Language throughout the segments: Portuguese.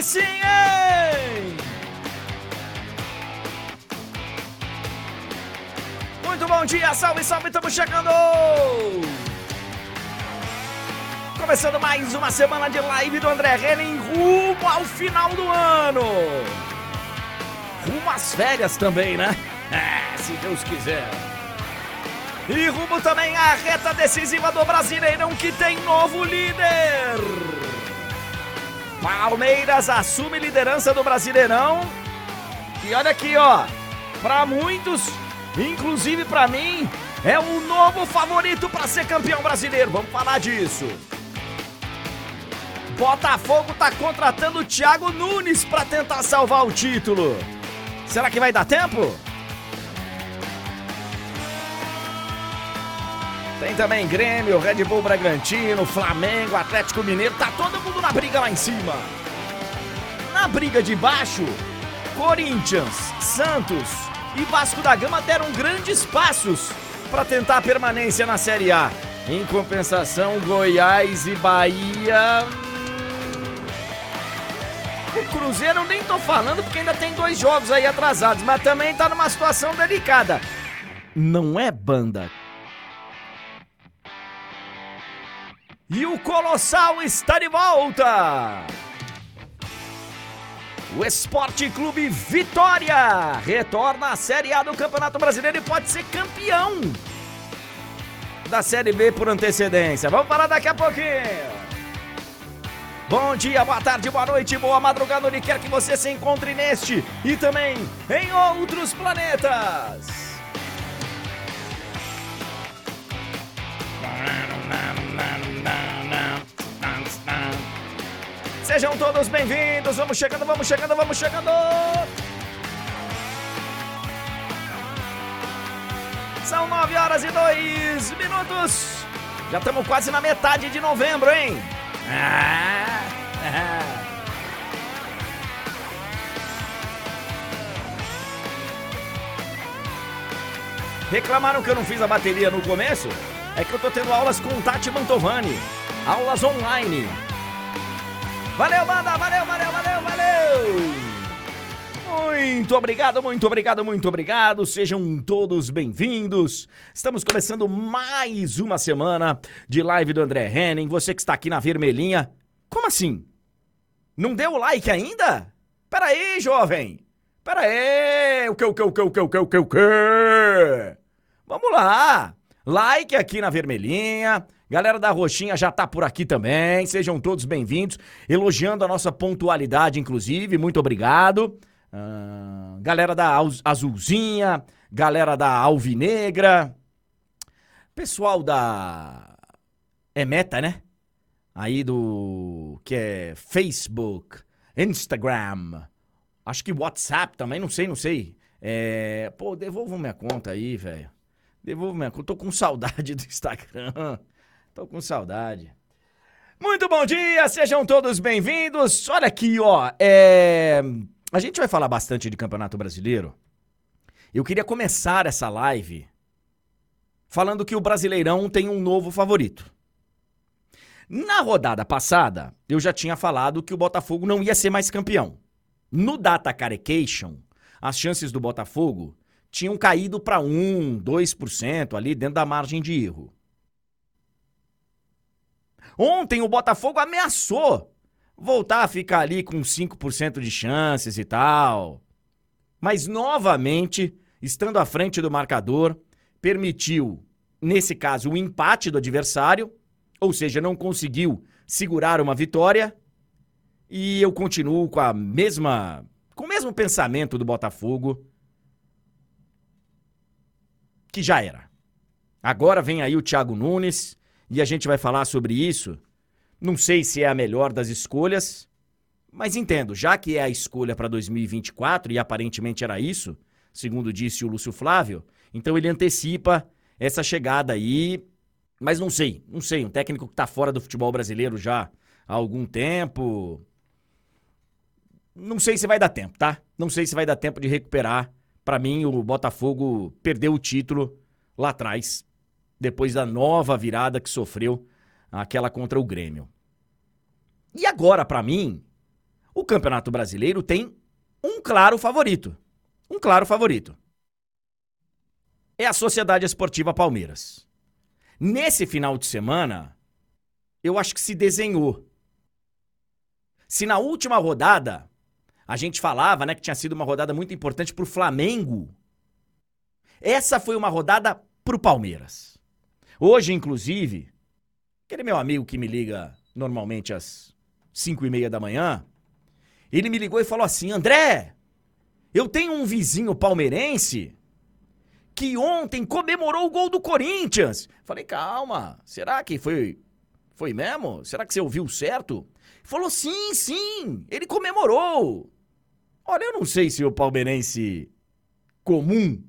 Sim, hein? Muito bom dia, salve, salve, estamos chegando! Começando mais uma semana de live do André Henning rumo ao final do ano! Rumo às férias também, né? É, se Deus quiser. E rumo também à reta decisiva do Brasileirão que tem novo líder. Palmeiras assume liderança do Brasileirão. E olha aqui, ó. Para muitos, inclusive para mim, é o novo favorito para ser campeão brasileiro. Vamos falar disso. Botafogo tá contratando o Thiago Nunes para tentar salvar o título. Será que vai dar tempo? Tem também Grêmio, Red Bull Bragantino, Flamengo, Atlético Mineiro, tá todo mundo na briga lá em cima. Na briga de baixo, Corinthians, Santos e Vasco da Gama deram grandes passos para tentar a permanência na Série A. Em compensação, Goiás e Bahia. O Cruzeiro nem tô falando porque ainda tem dois jogos aí atrasados, mas também tá numa situação delicada. Não é banda E o Colossal está de volta! O Esporte Clube Vitória retorna à Série A do Campeonato Brasileiro e pode ser campeão da Série B por antecedência. Vamos falar daqui a pouquinho. Bom dia, boa tarde, boa noite, boa madrugada, onde quer que você se encontre neste e também em outros planetas. Sejam todos bem-vindos. Vamos chegando, vamos chegando, vamos chegando. São nove horas e dois minutos. Já estamos quase na metade de novembro, hein? Reclamaram que eu não fiz a bateria no começo? É que eu tô tendo aulas com Tati Mantovani. Aulas online. Valeu, banda! Valeu, valeu, valeu, valeu! Muito obrigado, muito obrigado, muito obrigado. Sejam todos bem-vindos. Estamos começando mais uma semana de live do André Henning. Você que está aqui na vermelhinha. Como assim? Não deu o like ainda? Pera aí, jovem. Pera aí. O que, o que, o que, o que, o que, o que, o que? Vamos lá. Like aqui na vermelhinha. Galera da Roxinha já tá por aqui também. Sejam todos bem-vindos. Elogiando a nossa pontualidade, inclusive. Muito obrigado. Uh, galera da Azulzinha. Galera da Alvinegra. Pessoal da. É meta, né? Aí do. Que é Facebook, Instagram. Acho que WhatsApp também, não sei, não sei. É... Pô, devolvam minha conta aí, velho. Devolvo minha conta. Tô com saudade do Instagram. Tô com saudade. Muito bom dia, sejam todos bem-vindos. Olha aqui, ó. É... A gente vai falar bastante de Campeonato Brasileiro. Eu queria começar essa live falando que o Brasileirão tem um novo favorito. Na rodada passada, eu já tinha falado que o Botafogo não ia ser mais campeão. No Data Carecation, as chances do Botafogo tinham caído para 1, 2% ali dentro da margem de erro. Ontem o Botafogo ameaçou voltar a ficar ali com 5% de chances e tal. Mas novamente, estando à frente do marcador, permitiu, nesse caso, o empate do adversário, ou seja, não conseguiu segurar uma vitória. E eu continuo com a mesma com o mesmo pensamento do Botafogo que já era. Agora vem aí o Thiago Nunes e a gente vai falar sobre isso. Não sei se é a melhor das escolhas, mas entendo, já que é a escolha para 2024 e aparentemente era isso, segundo disse o Lúcio Flávio, então ele antecipa essa chegada aí. Mas não sei, não sei, um técnico que está fora do futebol brasileiro já há algum tempo. Não sei se vai dar tempo, tá? Não sei se vai dar tempo de recuperar. Para mim, o Botafogo perdeu o título lá atrás depois da nova virada que sofreu aquela contra o Grêmio. E agora, para mim, o Campeonato Brasileiro tem um claro favorito. Um claro favorito. É a Sociedade Esportiva Palmeiras. Nesse final de semana, eu acho que se desenhou. Se na última rodada a gente falava, né, que tinha sido uma rodada muito importante pro Flamengo, essa foi uma rodada pro Palmeiras. Hoje, inclusive, aquele meu amigo que me liga normalmente às 5 e meia da manhã, ele me ligou e falou assim: André, eu tenho um vizinho palmeirense que ontem comemorou o gol do Corinthians. Falei, calma, será que foi, foi mesmo? Será que você ouviu certo? Falou, sim, sim, ele comemorou. Olha, eu não sei se o palmeirense comum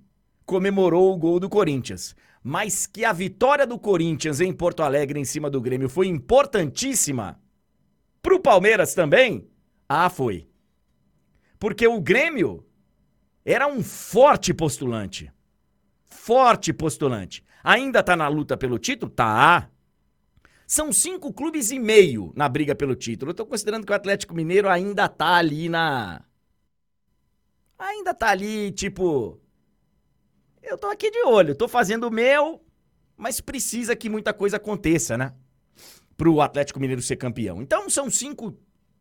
comemorou o gol do Corinthians, mas que a vitória do Corinthians em Porto Alegre em cima do Grêmio foi importantíssima pro Palmeiras também, ah, foi. Porque o Grêmio era um forte postulante. Forte postulante. Ainda tá na luta pelo título? Tá. São cinco clubes e meio na briga pelo título. Eu tô considerando que o Atlético Mineiro ainda tá ali na. Ainda tá ali, tipo. Eu tô aqui de olho, tô fazendo o meu, mas precisa que muita coisa aconteça, né? Pro Atlético Mineiro ser campeão. Então são cinco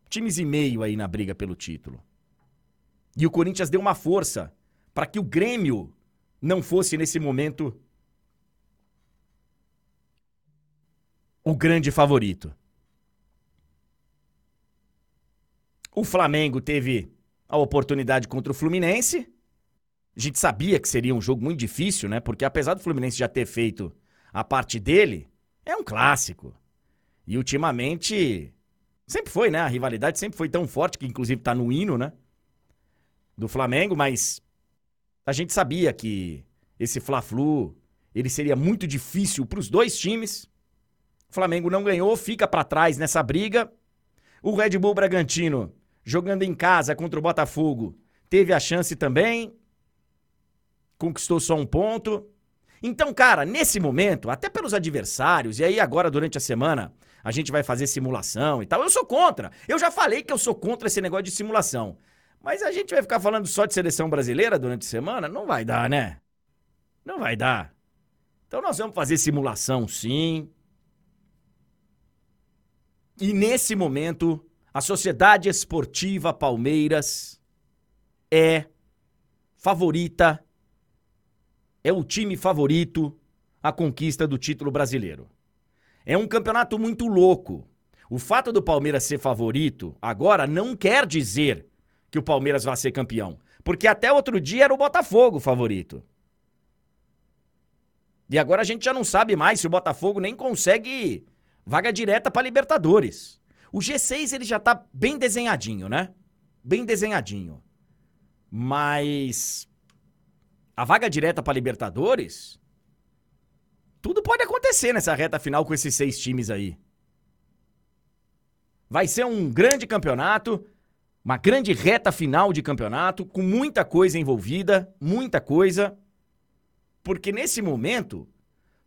times e meio aí na briga pelo título. E o Corinthians deu uma força para que o Grêmio não fosse nesse momento o grande favorito. O Flamengo teve a oportunidade contra o Fluminense. A gente sabia que seria um jogo muito difícil, né? Porque apesar do Fluminense já ter feito a parte dele, é um clássico. E ultimamente Sempre foi, né? A rivalidade sempre foi tão forte, que inclusive tá no hino, né? Do Flamengo, mas a gente sabia que esse Fla-Flu, ele seria muito difícil para os dois times. O Flamengo não ganhou, fica para trás nessa briga. O Red Bull Bragantino, jogando em casa contra o Botafogo, teve a chance também. Conquistou só um ponto. Então, cara, nesse momento, até pelos adversários, e aí agora durante a semana, a gente vai fazer simulação e tal. Eu sou contra. Eu já falei que eu sou contra esse negócio de simulação. Mas a gente vai ficar falando só de seleção brasileira durante a semana? Não vai dar, né? Não vai dar. Então nós vamos fazer simulação, sim. E nesse momento, a Sociedade Esportiva Palmeiras é favorita, é o time favorito à conquista do título brasileiro. É um campeonato muito louco. O fato do Palmeiras ser favorito agora não quer dizer que o Palmeiras vai ser campeão. Porque até outro dia era o Botafogo favorito. E agora a gente já não sabe mais se o Botafogo nem consegue vaga direta para Libertadores. O G6 ele já tá bem desenhadinho, né? Bem desenhadinho. Mas a vaga direta para Libertadores tudo pode acontecer nessa reta final com esses seis times aí. Vai ser um grande campeonato, uma grande reta final de campeonato, com muita coisa envolvida, muita coisa. Porque nesse momento,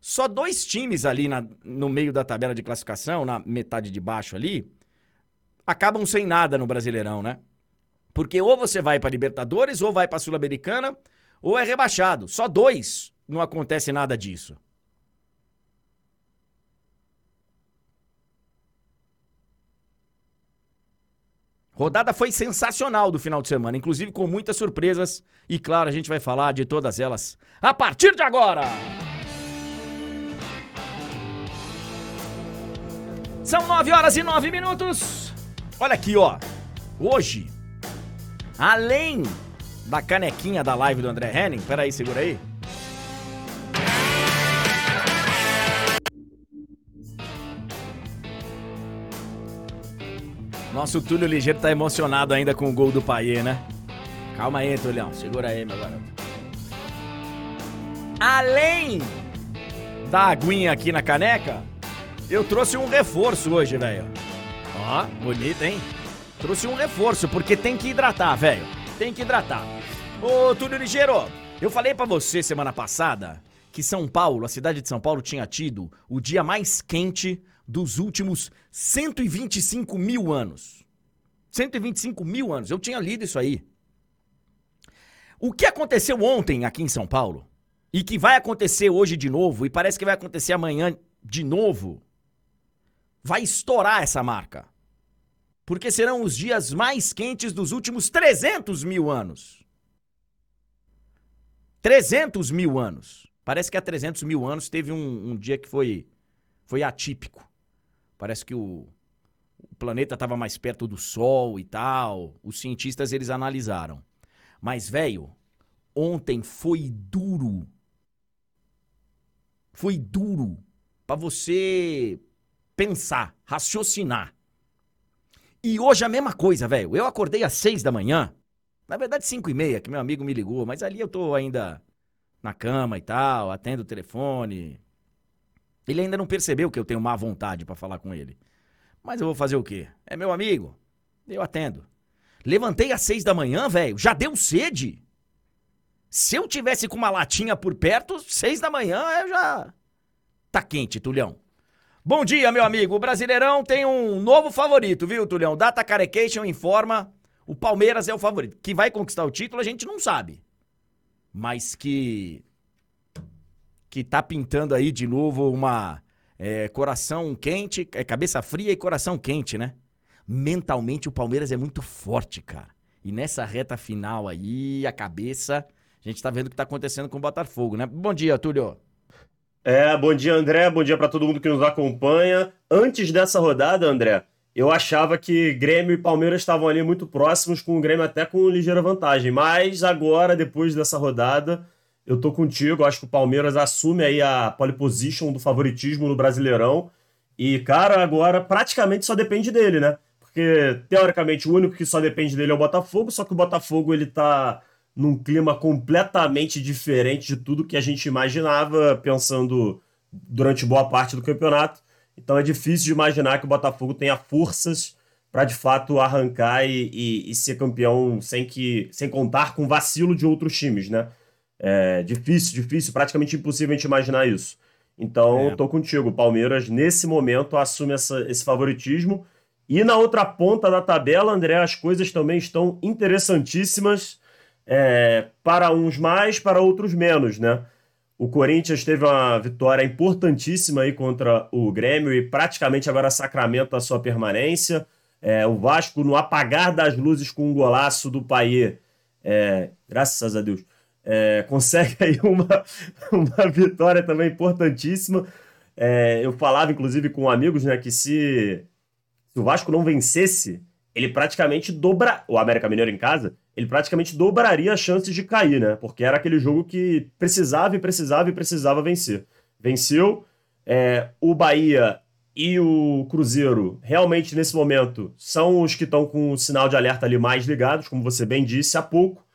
só dois times ali na, no meio da tabela de classificação, na metade de baixo ali, acabam sem nada no Brasileirão, né? Porque ou você vai para Libertadores, ou vai para Sul-Americana, ou é rebaixado. Só dois não acontece nada disso. Rodada foi sensacional do final de semana, inclusive com muitas surpresas. E claro, a gente vai falar de todas elas a partir de agora! São 9 horas e 9 minutos. Olha aqui, ó. Hoje, além da canequinha da live do André Henning, peraí, segura aí. Nosso Túlio Ligeiro tá emocionado ainda com o gol do Paiê, né? Calma aí, Tulhão. Segura aí, meu garoto. Além da aguinha aqui na caneca, eu trouxe um reforço hoje, velho. Ó, bonito, hein? Trouxe um reforço, porque tem que hidratar, velho. Tem que hidratar. Ô, Túlio Ligeiro, eu falei para você semana passada que São Paulo, a cidade de São Paulo, tinha tido o dia mais quente dos últimos 125 mil anos. 125 mil anos. Eu tinha lido isso aí. O que aconteceu ontem aqui em São Paulo e que vai acontecer hoje de novo, e parece que vai acontecer amanhã de novo, vai estourar essa marca. Porque serão os dias mais quentes dos últimos 300 mil anos. 300 mil anos. Parece que há 300 mil anos teve um, um dia que foi, foi atípico. Parece que o, o planeta estava mais perto do Sol e tal. Os cientistas eles analisaram. Mas, velho, ontem foi duro foi duro para você pensar, raciocinar. E hoje a mesma coisa, velho. Eu acordei às seis da manhã, na verdade cinco e meia, que meu amigo me ligou, mas ali eu tô ainda na cama e tal, atendo o telefone. Ele ainda não percebeu que eu tenho má vontade para falar com ele. Mas eu vou fazer o quê? É meu amigo. Eu atendo. Levantei às seis da manhã, velho. Já deu sede. Se eu tivesse com uma latinha por perto, seis da manhã eu já. Tá quente, Tulhão. Bom dia, meu amigo. O Brasileirão tem um novo favorito, viu, Tulhão? Data Carecation informa. O Palmeiras é o favorito. Que vai conquistar o título, a gente não sabe. Mas que. Que tá pintando aí de novo uma. É, coração quente, é cabeça fria e coração quente, né? Mentalmente o Palmeiras é muito forte, cara. E nessa reta final aí, a cabeça a gente está vendo o que está acontecendo com o Botafogo, né? Bom dia, Túlio. É, bom dia, André. Bom dia para todo mundo que nos acompanha. Antes dessa rodada, André, eu achava que Grêmio e Palmeiras estavam ali muito próximos, com o Grêmio até com ligeira vantagem. Mas agora, depois dessa rodada, eu tô contigo. Acho que o Palmeiras assume aí a pole position do favoritismo no Brasileirão. E, cara, agora praticamente só depende dele, né? Porque, teoricamente, o único que só depende dele é o Botafogo, só que o Botafogo, ele tá num clima completamente diferente de tudo que a gente imaginava, pensando durante boa parte do campeonato. Então é difícil de imaginar que o Botafogo tenha forças para de fato arrancar e, e, e, ser campeão sem que sem contar com vacilo de outros times, né? É difícil, difícil, praticamente impossível a gente imaginar isso. Então, é. tô contigo. O Palmeiras, nesse momento, assume essa, esse favoritismo. E na outra ponta da tabela, André, as coisas também estão interessantíssimas é, para uns mais, para outros menos, né? O Corinthians teve uma vitória importantíssima aí contra o Grêmio e praticamente agora sacramenta a sua permanência. É, o Vasco, no apagar das luzes com um golaço do Paier, é, graças a Deus, é, consegue aí uma, uma vitória também importantíssima. É, eu falava, inclusive, com amigos, né, que se, se o Vasco não vencesse, ele praticamente dobra. O América Mineiro em casa, ele praticamente dobraria as chances de cair, né? Porque era aquele jogo que precisava e precisava e precisava vencer. Venceu. É, o Bahia e o Cruzeiro, realmente nesse momento, são os que estão com o sinal de alerta ali mais ligados, como você bem disse há pouco.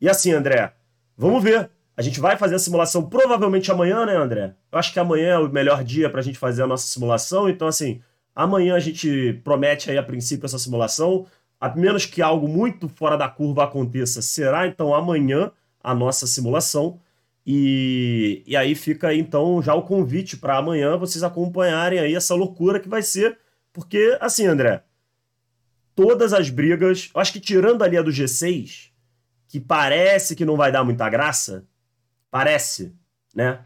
E assim, André, vamos ver. A gente vai fazer a simulação provavelmente amanhã, né, André? Eu acho que amanhã é o melhor dia para a gente fazer a nossa simulação. Então, assim, amanhã a gente promete aí a princípio essa simulação a menos que algo muito fora da curva aconteça, será então amanhã a nossa simulação. E, e aí fica então já o convite para amanhã vocês acompanharem aí essa loucura que vai ser, porque assim, André, todas as brigas, acho que tirando ali a do G6, que parece que não vai dar muita graça, parece, né?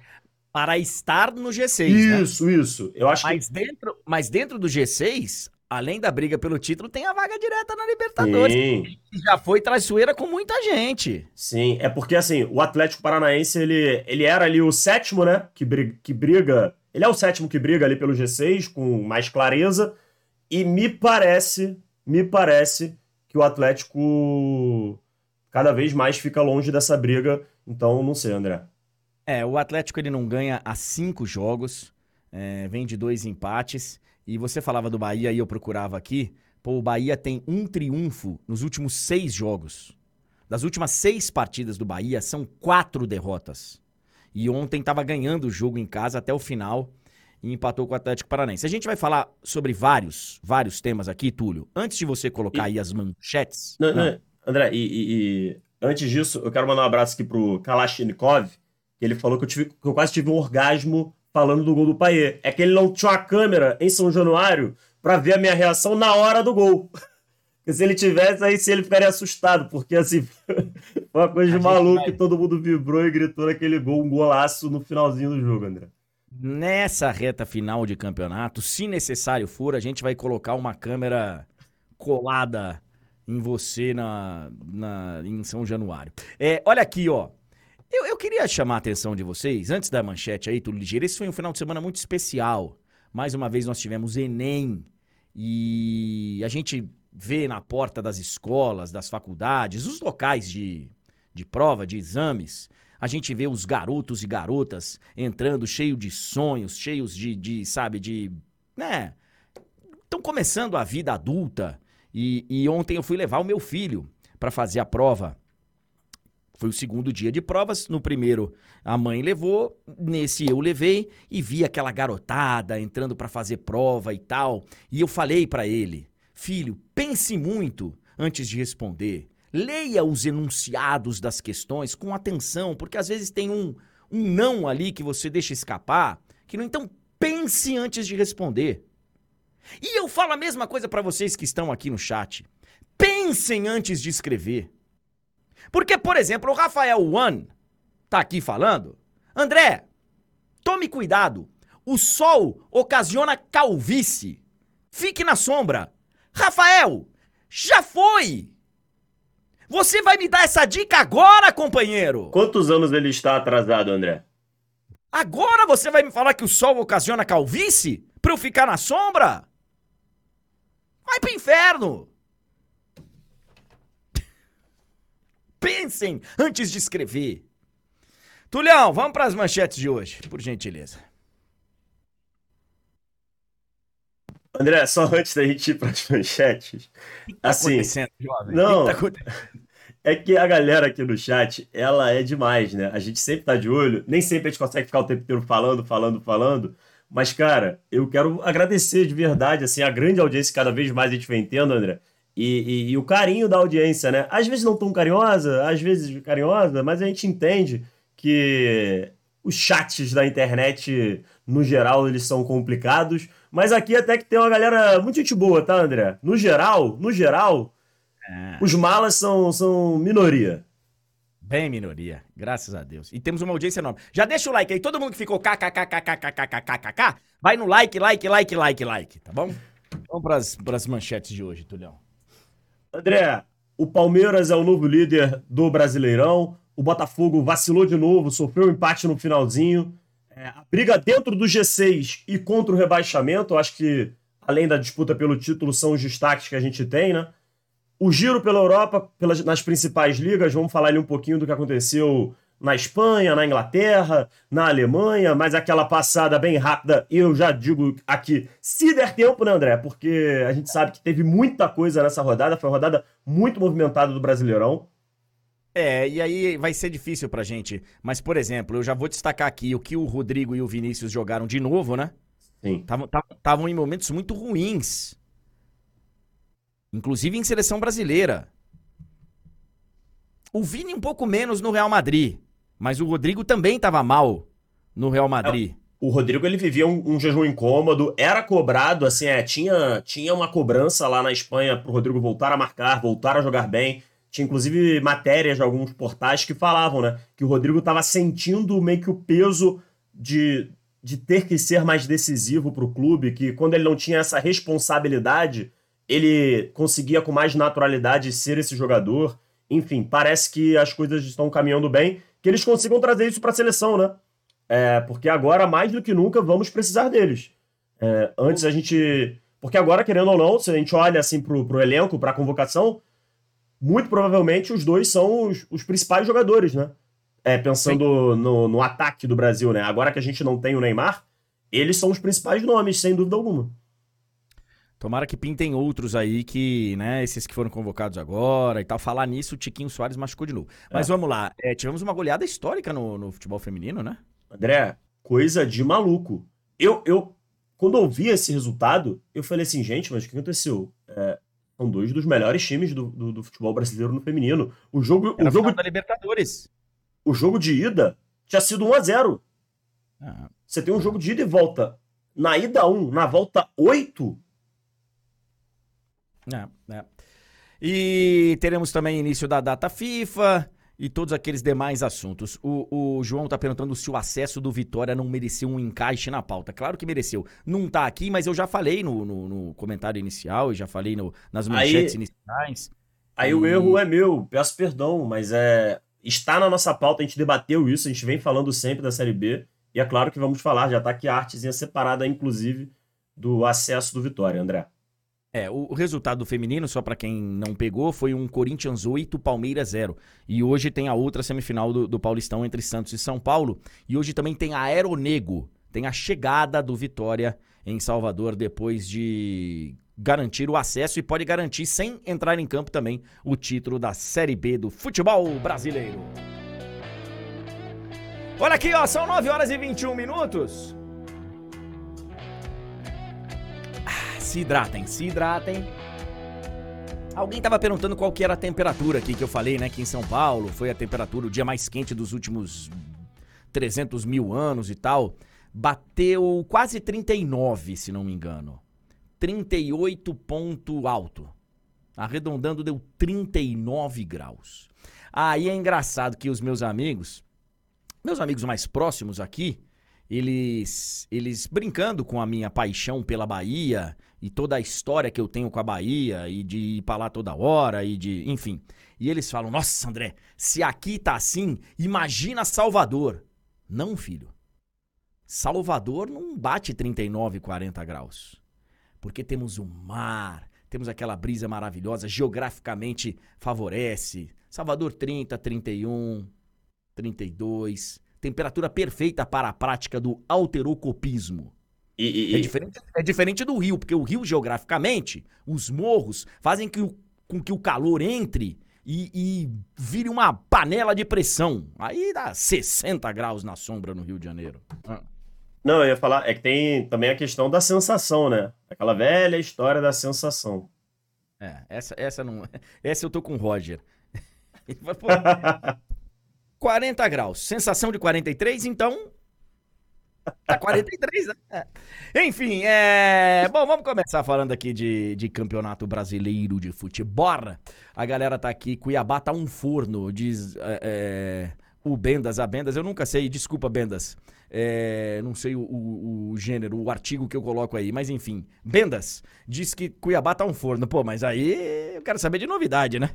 Para estar no G6, né? Isso, né? isso. Eu acho mas que... dentro, mas dentro do G6, além da briga pelo título, tem a vaga direta na Libertadores. Sim. Já foi traiçoeira com muita gente. Sim, é porque assim, o Atlético Paranaense, ele, ele era ali o sétimo, né? Que briga, que briga. Ele é o sétimo que briga ali pelo G6, com mais clareza. E me parece, me parece que o Atlético cada vez mais fica longe dessa briga. Então, não sei, André. É, o Atlético ele não ganha há cinco jogos, é, vem de dois empates. E você falava do Bahia e eu procurava aqui. Pô, o Bahia tem um triunfo nos últimos seis jogos. Das últimas seis partidas do Bahia, são quatro derrotas. E ontem estava ganhando o jogo em casa até o final e empatou com o Atlético Paranaense. A gente vai falar sobre vários, vários temas aqui, Túlio. Antes de você colocar e... aí as manchetes. Não, não. André, e, e, e, antes disso, eu quero mandar um abraço aqui pro Kalashnikov, ele falou que eu, tive, que eu quase tive um orgasmo falando do gol do Paier. É que ele não tinha uma câmera em São Januário para ver a minha reação na hora do gol. Porque se ele tivesse, aí se ele ficaria assustado, porque assim, foi uma coisa de maluco vai... que todo mundo vibrou e gritou naquele gol, um golaço no finalzinho do jogo, André. Nessa reta final de campeonato, se necessário for, a gente vai colocar uma câmera colada em você na, na em São Januário. É, olha aqui, ó. Eu, eu queria chamar a atenção de vocês, antes da manchete aí, tudo ligeiro. Esse foi um final de semana muito especial. Mais uma vez nós tivemos Enem. E a gente vê na porta das escolas, das faculdades, os locais de, de prova, de exames, a gente vê os garotos e garotas entrando cheio de sonhos, cheios de, de sabe, de. né? Estão começando a vida adulta. E, e ontem eu fui levar o meu filho para fazer a prova. Foi o segundo dia de provas. No primeiro, a mãe levou, nesse eu levei e vi aquela garotada entrando para fazer prova e tal. E eu falei para ele: Filho, pense muito antes de responder. Leia os enunciados das questões com atenção, porque às vezes tem um, um não ali que você deixa escapar, que não então pense antes de responder. E eu falo a mesma coisa para vocês que estão aqui no chat. Pensem antes de escrever. Porque, por exemplo, o Rafael One tá aqui falando. André, tome cuidado. O sol ocasiona calvície. Fique na sombra. Rafael, já foi! Você vai me dar essa dica agora, companheiro? Quantos anos ele está atrasado, André? Agora você vai me falar que o sol ocasiona calvície? Pra eu ficar na sombra? Vai pro inferno! Pensem antes de escrever. Tulhão, vamos para as manchetes de hoje, por gentileza. André, só antes da gente ir para as manchetes. Que tá assim, acontecendo, jovem? Não, que tá acontecendo? é que a galera aqui no chat, ela é demais, né? A gente sempre tá de olho, nem sempre a gente consegue ficar o tempo inteiro falando, falando, falando. Mas, cara, eu quero agradecer de verdade, assim, a grande audiência que cada vez mais a gente vem tendo, André. E, e, e, o carinho da audiência, né? Às vezes não tão carinhosa, às vezes carinhosa, mas a gente entende que os chats da internet, no geral, eles são complicados. Mas aqui até que tem uma galera muito gente boa, tá, André? No geral, no geral, é. os malas são, são minoria. Bem minoria, graças a Deus. E temos uma audiência enorme. Já deixa o like aí, todo mundo que ficou kkkkkkkkkkk, vai no like, like, like, like, like, tá bom? Vamos para as manchetes de hoje, Tulhão. André, o Palmeiras é o novo líder do Brasileirão. O Botafogo vacilou de novo, sofreu um empate no finalzinho. É, a briga dentro do G6 e contra o rebaixamento, acho que além da disputa pelo título, são os destaques que a gente tem, né? O giro pela Europa, pelas, nas principais ligas, vamos falar ali um pouquinho do que aconteceu na Espanha, na Inglaterra, na Alemanha, mas aquela passada bem rápida, eu já digo aqui, se der tempo, né, André? Porque a gente sabe que teve muita coisa nessa rodada, foi uma rodada muito movimentada do Brasileirão. É, e aí vai ser difícil pra gente. Mas, por exemplo, eu já vou destacar aqui o que o Rodrigo e o Vinícius jogaram de novo, né? Sim. Estavam em momentos muito ruins. Inclusive em seleção brasileira. O Vini um pouco menos no Real Madrid. Mas o Rodrigo também estava mal no Real Madrid. É, o Rodrigo ele vivia um, um, jejum incômodo, era cobrado, assim, é, tinha, tinha uma cobrança lá na Espanha pro Rodrigo voltar a marcar, voltar a jogar bem. Tinha inclusive matérias de alguns portais que falavam, né? Que o Rodrigo estava sentindo meio que o peso de, de ter que ser mais decisivo para o clube, que quando ele não tinha essa responsabilidade, ele conseguia com mais naturalidade ser esse jogador. Enfim, parece que as coisas estão caminhando bem, que eles consigam trazer isso para a seleção, né? É, porque agora, mais do que nunca, vamos precisar deles. É, antes a gente. Porque agora, querendo ou não, se a gente olha assim pro, pro elenco, pra convocação, muito provavelmente os dois são os, os principais jogadores, né? É, pensando no, no, ataque do Brasil, né? Agora que a gente não tem o Neymar, eles são os principais nomes, sem dúvida alguma. Tomara que pintem outros aí que, né, esses que foram convocados agora e tal. Falar nisso, o Tiquinho Soares machucou de novo. Mas é. vamos lá, é, tivemos uma goleada histórica no, no, futebol feminino, né? André, coisa de maluco. Eu, eu, quando eu vi esse resultado, eu falei assim, gente, mas o que aconteceu? É, são dois dos melhores times do, do, do, futebol brasileiro no feminino. O jogo. Era o jogo da Libertadores. O jogo de ida tinha sido 1 a 0 ah. Você tem um jogo de ida e volta. Na ida 1, na volta 8. É, é. E teremos também início da data FIFA e todos aqueles demais assuntos. O, o João tá perguntando se o acesso do Vitória não mereceu um encaixe na pauta. Claro que mereceu. Não tá aqui, mas eu já falei no, no, no comentário inicial e já falei no, nas manchetes aí, iniciais. Aí e... o erro é meu, peço perdão, mas é está na nossa pauta, a gente debateu isso, a gente vem falando sempre da Série B. E é claro que vamos falar, já tá aqui a artezinha separada, inclusive, do acesso do Vitória, André. É, o resultado feminino, só para quem não pegou, foi um Corinthians 8, Palmeiras 0. E hoje tem a outra semifinal do, do Paulistão entre Santos e São Paulo. E hoje também tem a Aeronego, tem a chegada do Vitória em Salvador depois de garantir o acesso e pode garantir, sem entrar em campo também, o título da Série B do futebol brasileiro. Olha aqui, ó, são 9 horas e 21 minutos. Se hidratem, se hidratem. Alguém estava perguntando qual que era a temperatura aqui que eu falei, né? Que em São Paulo foi a temperatura, o dia mais quente dos últimos 300 mil anos e tal. Bateu quase 39, se não me engano. 38 ponto alto. Arredondando, deu 39 graus. Aí é engraçado que os meus amigos, meus amigos mais próximos aqui, eles, eles brincando com a minha paixão pela Bahia e toda a história que eu tenho com a Bahia e de ir pra lá toda hora e de. Enfim. E eles falam: Nossa, André, se aqui tá assim, imagina Salvador. Não, filho. Salvador não bate 39, 40 graus. Porque temos o mar, temos aquela brisa maravilhosa, geograficamente favorece. Salvador 30, 31, 32 temperatura perfeita para a prática do alterocopismo. E, e, é, diferente, é diferente do rio, porque o rio, geograficamente, os morros fazem que o, com que o calor entre e, e, vire uma panela de pressão. Aí dá 60 graus na sombra no Rio de Janeiro. Ah. Não, eu ia falar, é que tem também a questão da sensação, né? Aquela velha história da sensação. É, essa, essa não. Essa eu tô com o Roger. 40 graus. Sensação de 43, então. Tá 43, né? É. Enfim, é. Bom, vamos começar falando aqui de, de campeonato brasileiro de futebol. A galera tá aqui, Cuiabá tá um forno, diz é, é, o Bendas, a Bendas. Eu nunca sei, desculpa, Bendas. É, não sei o, o, o, gênero, o artigo que eu coloco aí, mas enfim. Bendas diz que Cuiabá tá um forno. Pô, mas aí eu quero saber de novidade, né?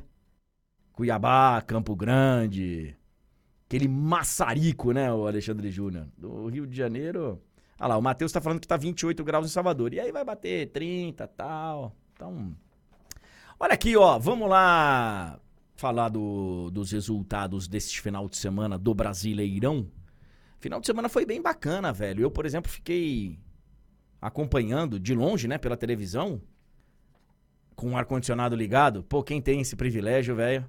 Cuiabá, Campo Grande, aquele maçarico, né, o Alexandre Júnior. Do Rio de Janeiro. Ah lá, o Matheus tá falando que tá 28 graus em Salvador. E aí vai bater 30 tal. Então. Olha aqui, ó. Vamos lá falar do, dos resultados deste final de semana do Brasileirão. Final de semana foi bem bacana, velho. Eu, por exemplo, fiquei acompanhando de longe, né, pela televisão, com o ar-condicionado ligado. Pô, quem tem esse privilégio, velho?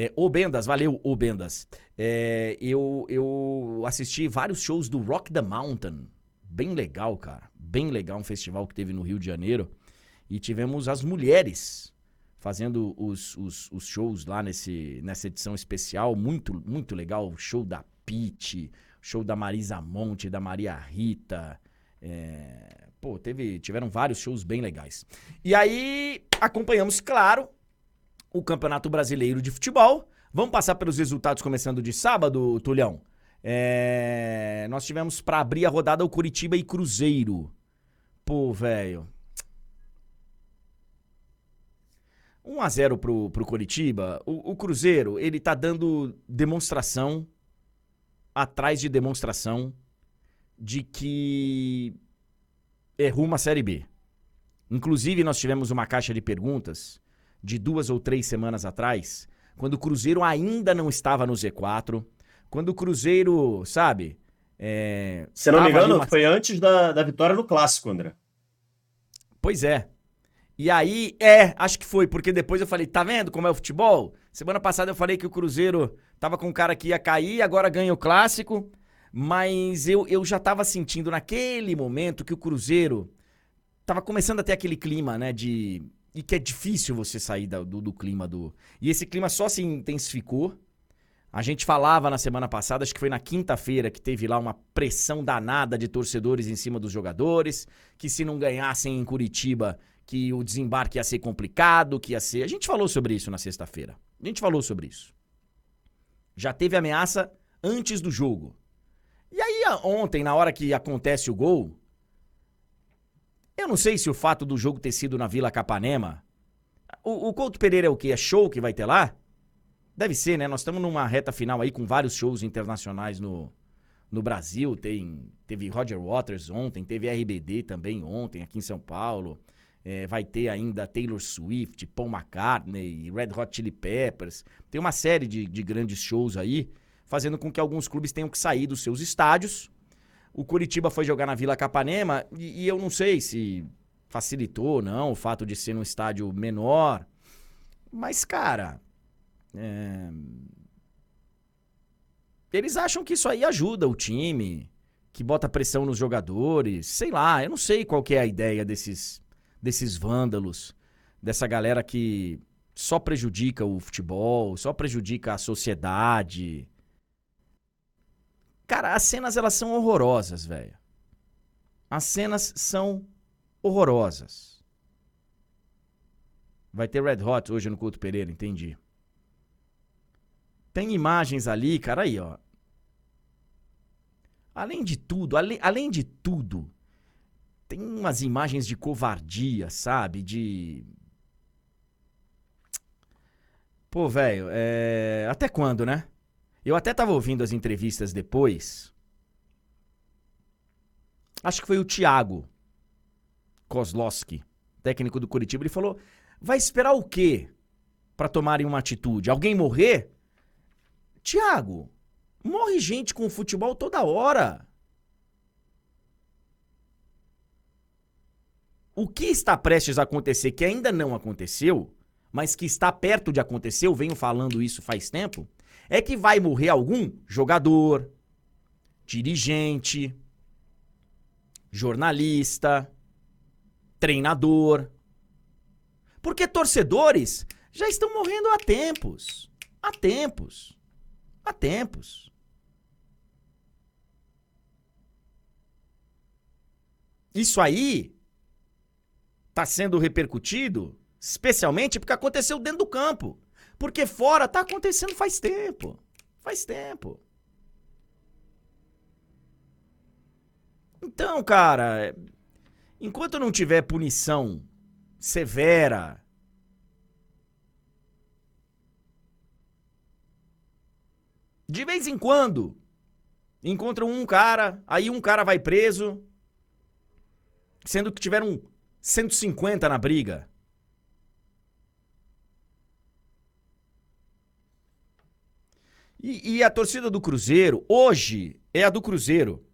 É, o Bendas, valeu, o Bendas. É, eu, eu assisti vários shows do Rock the Mountain. Bem legal, cara. Bem legal, um festival que teve no Rio de Janeiro. E tivemos as mulheres fazendo os, os, os shows lá nesse, nessa edição especial. Muito, muito legal. O show da Pete, show da Marisa Monte, da Maria Rita. É, pô, teve, tiveram vários shows bem legais. E aí acompanhamos, claro, o Campeonato Brasileiro de Futebol. Vamos passar pelos resultados começando de sábado, Tulhão? É... Nós tivemos para abrir a rodada o Curitiba e Cruzeiro. Pô, velho. 1 a 0 pro, pro Curitiba. O, o Cruzeiro, ele tá dando demonstração atrás de demonstração de que é rumo à Série B. Inclusive, nós tivemos uma caixa de perguntas de duas ou três semanas atrás, quando o Cruzeiro ainda não estava no Z4, quando o Cruzeiro, sabe? É, Se não me engano, uma... foi antes da, da vitória no Clássico, André. Pois é. E aí, é, acho que foi, porque depois eu falei, tá vendo como é o futebol? Semana passada eu falei que o Cruzeiro tava com um cara que ia cair, agora ganha o clássico. Mas eu, eu já tava sentindo naquele momento que o Cruzeiro tava começando a ter aquele clima, né? De e que é difícil você sair do, do clima do. E esse clima só se intensificou. A gente falava na semana passada, acho que foi na quinta-feira, que teve lá uma pressão danada de torcedores em cima dos jogadores, que se não ganhassem em Curitiba, que o desembarque ia ser complicado, que ia ser. A gente falou sobre isso na sexta-feira. A gente falou sobre isso. Já teve ameaça antes do jogo. E aí, ontem, na hora que acontece o gol, eu não sei se o fato do jogo ter sido na Vila Capanema. O, o Couto Pereira é o quê? É show que vai ter lá? Deve ser, né? Nós estamos numa reta final aí com vários shows internacionais no, no Brasil. Tem, teve Roger Waters ontem, teve RBD também ontem aqui em São Paulo. É, vai ter ainda Taylor Swift, Paul McCartney, Red Hot Chili Peppers. Tem uma série de, de grandes shows aí, fazendo com que alguns clubes tenham que sair dos seus estádios. O Curitiba foi jogar na Vila Capanema e, e eu não sei se facilitou ou não o fato de ser num estádio menor. Mas, cara. É... Eles acham que isso aí ajuda o time, que bota pressão nos jogadores. Sei lá, eu não sei qual que é a ideia desses desses vândalos, dessa galera que só prejudica o futebol, só prejudica a sociedade. Cara, as cenas elas são horrorosas, velho. As cenas são horrorosas. Vai ter Red Hot hoje no Couto Pereira, entendi. Tem imagens ali, cara, aí, ó. Além de tudo, ale, além de tudo, tem umas imagens de covardia, sabe? De. Pô, velho, é... até quando, né? Eu até tava ouvindo as entrevistas depois. Acho que foi o Thiago Kozlowski, técnico do Curitiba. Ele falou: vai esperar o quê para tomarem uma atitude? Alguém morrer? Thiago, morre gente com futebol toda hora. O que está prestes a acontecer, que ainda não aconteceu, mas que está perto de acontecer, eu venho falando isso faz tempo, é que vai morrer algum jogador, dirigente, jornalista, treinador. Porque torcedores já estão morrendo há tempos. Há tempos. Há tempos. Isso aí está sendo repercutido, especialmente porque aconteceu dentro do campo. Porque fora está acontecendo faz tempo. Faz tempo. Então, cara, enquanto não tiver punição severa, de vez em quando encontram um cara, aí um cara vai preso, sendo que tiveram 150 na briga. E, e, a torcida do Cruzeiro, hoje, é a do Cruzeiro.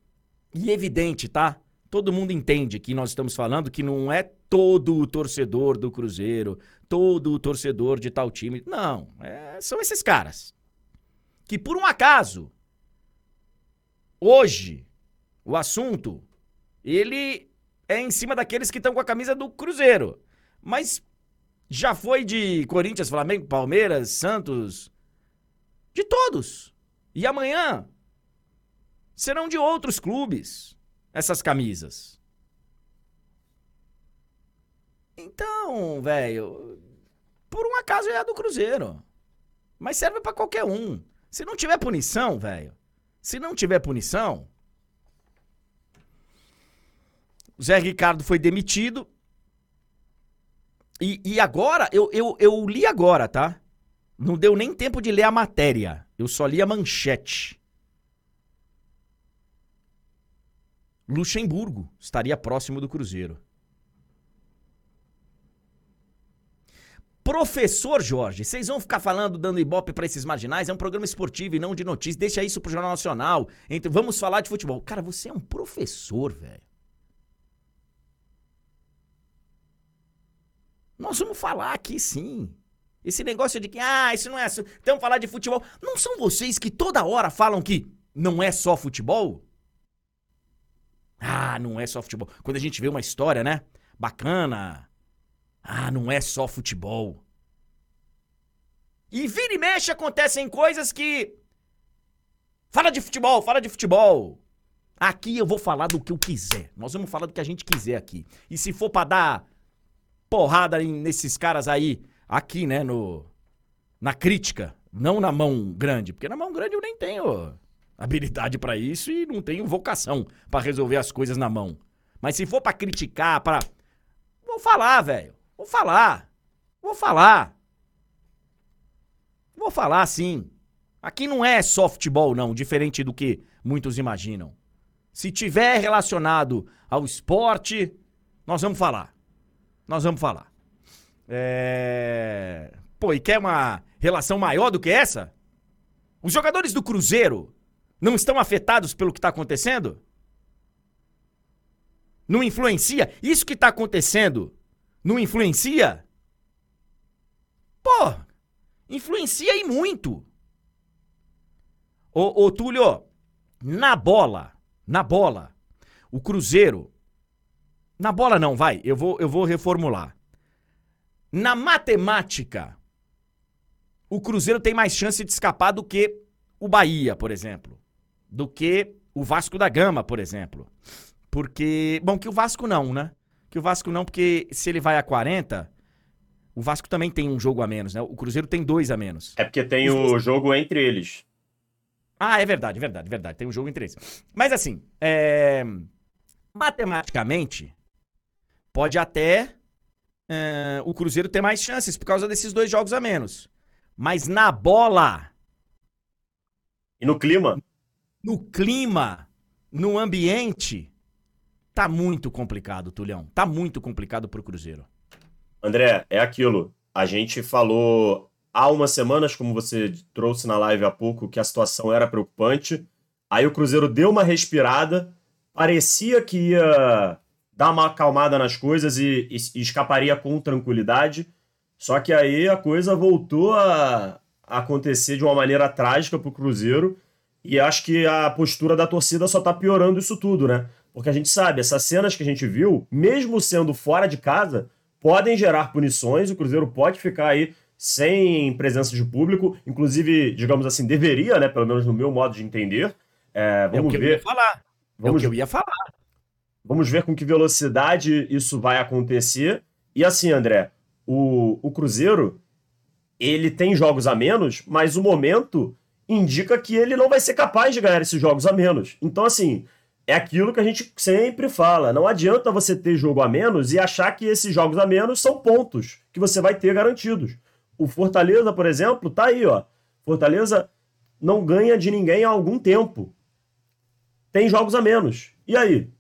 E evidente, tá? Todo mundo entende que nós estamos falando que não é todo o torcedor do Cruzeiro, todo o torcedor de tal time. Não, é, são esses caras. Que por um acaso, hoje, o assunto, ele é em cima daqueles que estão com a camisa do Cruzeiro. Mas já foi de Corinthians, Flamengo, Palmeiras, Santos, de todos. E amanhã serão de outros clubes essas camisas. Então, velho, por um acaso é a do Cruzeiro. Mas serve para qualquer um. Se não tiver punição, velho, se não tiver punição, o Zé Ricardo foi demitido. E, e agora, eu, eu, eu li agora, tá? Não deu nem tempo de ler a matéria. Eu só li a manchete. Luxemburgo estaria próximo do Cruzeiro. Professor Jorge, vocês vão ficar falando, dando ibope para esses marginais? É um programa esportivo e não de notícias. Deixa isso pro Jornal Nacional. Entre, vamos falar de futebol. Cara, você é um professor, velho. Nós vamos falar aqui sim. Esse negócio de que, ah, isso não é. Então falar de futebol. Não são vocês que toda hora falam que não é só futebol? Ah, não é só futebol. Quando a gente vê uma história, né? Bacana. Ah, não é só futebol. E vira e mexe acontecem coisas que. Fala de futebol, fala de futebol. Aqui eu vou falar do que eu quiser. Nós vamos falar do que a gente quiser aqui. E se for para dar porrada nesses caras aí, aqui, né, no na crítica, não na mão grande, porque na mão grande eu nem tenho habilidade para isso e não tenho vocação para resolver as coisas na mão. Mas se for para criticar, para vou falar, velho. Vou falar. Vou falar. Vou falar sim. Aqui não é softball não, diferente do que muitos imaginam. Se tiver relacionado ao esporte, nós vamos falar. Nós vamos falar. É... Pô, e quer uma relação maior do que essa? Os jogadores do Cruzeiro não estão afetados pelo que está acontecendo? Não influencia? Isso que está acontecendo não influencia? Pô, influencia e muito. Ô, ô Túlio, na bola, na bola, o Cruzeiro. Na bola não, vai, eu vou, eu vou reformular. Na matemática, o Cruzeiro tem mais chance de escapar do que o Bahia, por exemplo. Do que o Vasco da Gama, por exemplo. Porque. Bom, que o Vasco não, né? Que o Vasco não, porque se ele vai a 40, o Vasco também tem um jogo a menos, né? O Cruzeiro tem dois a menos. É porque tem Os o jogo entre eles. Ah, é verdade, verdade, verdade. Tem um jogo entre eles. Mas assim, é... matematicamente, pode até é, o Cruzeiro ter mais chances por causa desses dois jogos a menos. Mas na bola. E no clima? No clima, no ambiente, tá muito complicado, Tulhão. Tá muito complicado pro Cruzeiro. André, é aquilo. A gente falou há umas semanas, como você trouxe na live há pouco, que a situação era preocupante. Aí o Cruzeiro deu uma respirada, parecia que ia dar uma acalmada nas coisas e, e, e escaparia com tranquilidade. Só que aí a coisa voltou a, acontecer de uma maneira trágica para o Cruzeiro. E acho que a postura da torcida só está piorando isso tudo, né? Porque a gente sabe, essas cenas que a gente viu, mesmo sendo fora de casa, podem gerar punições. O Cruzeiro pode ficar aí sem presença de público. Inclusive, digamos assim, deveria, né? Pelo menos no meu modo de entender. É, vamos é o que ver. Eu ia falar. Vamos... É o que eu ia falar. Vamos ver com que velocidade isso vai acontecer. E assim, André, o, o Cruzeiro, ele tem jogos a menos, mas o momento indica que ele não vai ser capaz de ganhar esses jogos a menos. Então, assim, é aquilo que a gente sempre fala. Não adianta você ter jogo a menos e achar que esses jogos a menos são pontos que você vai ter garantidos. O Fortaleza, por exemplo, tá aí, ó. Fortaleza não ganha de ninguém há algum tempo. Tem jogos a menos. E aí?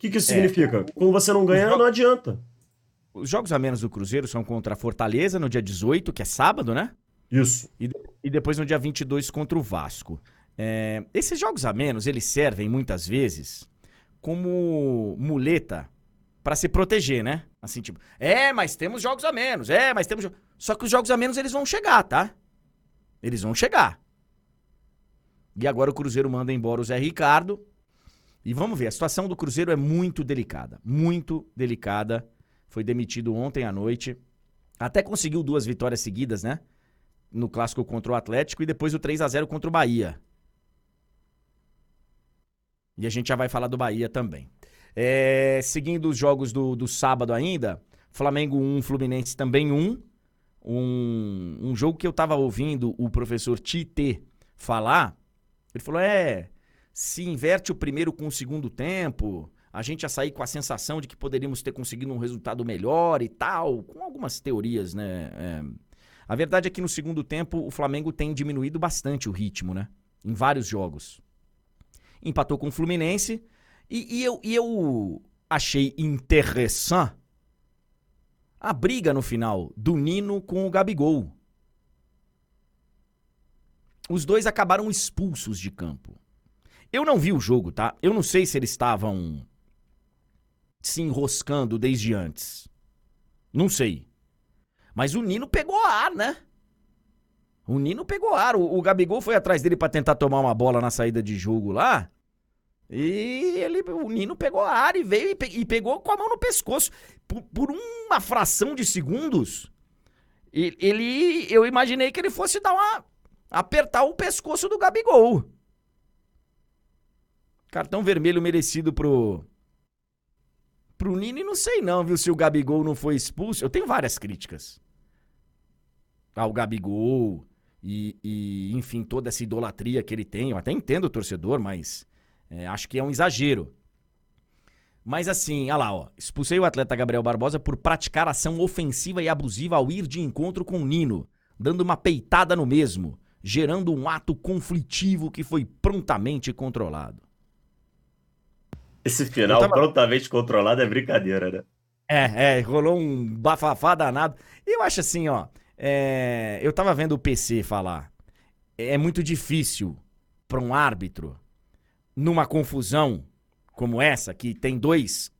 O que, que isso é, significa? Quando você não ganha, não adianta. Os jogos a menos do Cruzeiro são contra a Fortaleza no dia 18, que é sábado, né? Isso. E, e depois no dia 22 contra o Vasco. É, esses jogos a menos, eles servem muitas vezes como muleta para se proteger, né? Assim, tipo, é, mas temos jogos a menos, é, mas temos. Só que os jogos a menos eles vão chegar, tá? Eles vão chegar. E agora o Cruzeiro manda embora o Zé Ricardo. E vamos ver, a situação do Cruzeiro é muito delicada. Muito delicada foi demitido ontem à noite. Até conseguiu duas vitórias seguidas, né? No clássico contra o Atlético e depois o 3 a 0 contra o Bahia. E a gente já vai falar do Bahia também. É, seguindo os jogos do, do sábado ainda, Flamengo 1, Fluminense também 1. Um, um jogo que eu tava ouvindo o professor Tite falar. Ele falou: é, se inverte o primeiro com o segundo tempo, a gente ia sair com a sensação de que poderíamos ter conseguido um resultado melhor e tal, com algumas teorias, né? É... A verdade é que no segundo tempo o Flamengo tem diminuído bastante o ritmo, né? Em vários jogos. Empatou com o Fluminense e, e eu, e eu achei interessante a briga no final do Nino com o Gabigol. Os dois acabaram expulsos de campo. Eu não vi o jogo, tá? Eu não sei se eles estavam se enroscando desde antes. Não sei. Mas o Nino pegou ar, né? O Nino pegou ar. O, o Gabigol foi atrás dele para tentar tomar uma bola na saída de jogo lá. E ele, o Nino pegou ar e veio e, pe, e pegou com a mão no pescoço. Por, por, uma fração de segundos, ele, eu imaginei que ele fosse dar uma. apertar o pescoço do Gabigol. Cartão vermelho merecido pro, Pro Nini, não sei não, viu? Se o Gabigol não foi expulso. Eu tenho várias críticas ao Gabigol e, e enfim, toda essa idolatria que ele tem. Eu até entendo o torcedor, mas é, acho que é um exagero. Mas assim, olha lá, ó. Expulsei o atleta Gabriel Barbosa por praticar ação ofensiva e abusiva ao ir de encontro com o Nino, dando uma peitada no mesmo, gerando um ato conflitivo que foi prontamente controlado. Esse final tava... prontamente controlado é brincadeira, né? É, é, rolou um bafafá danado. E eu acho assim, ó. É, eu tava vendo o PC falar. É muito difícil para um árbitro, numa confusão como essa, que tem dois.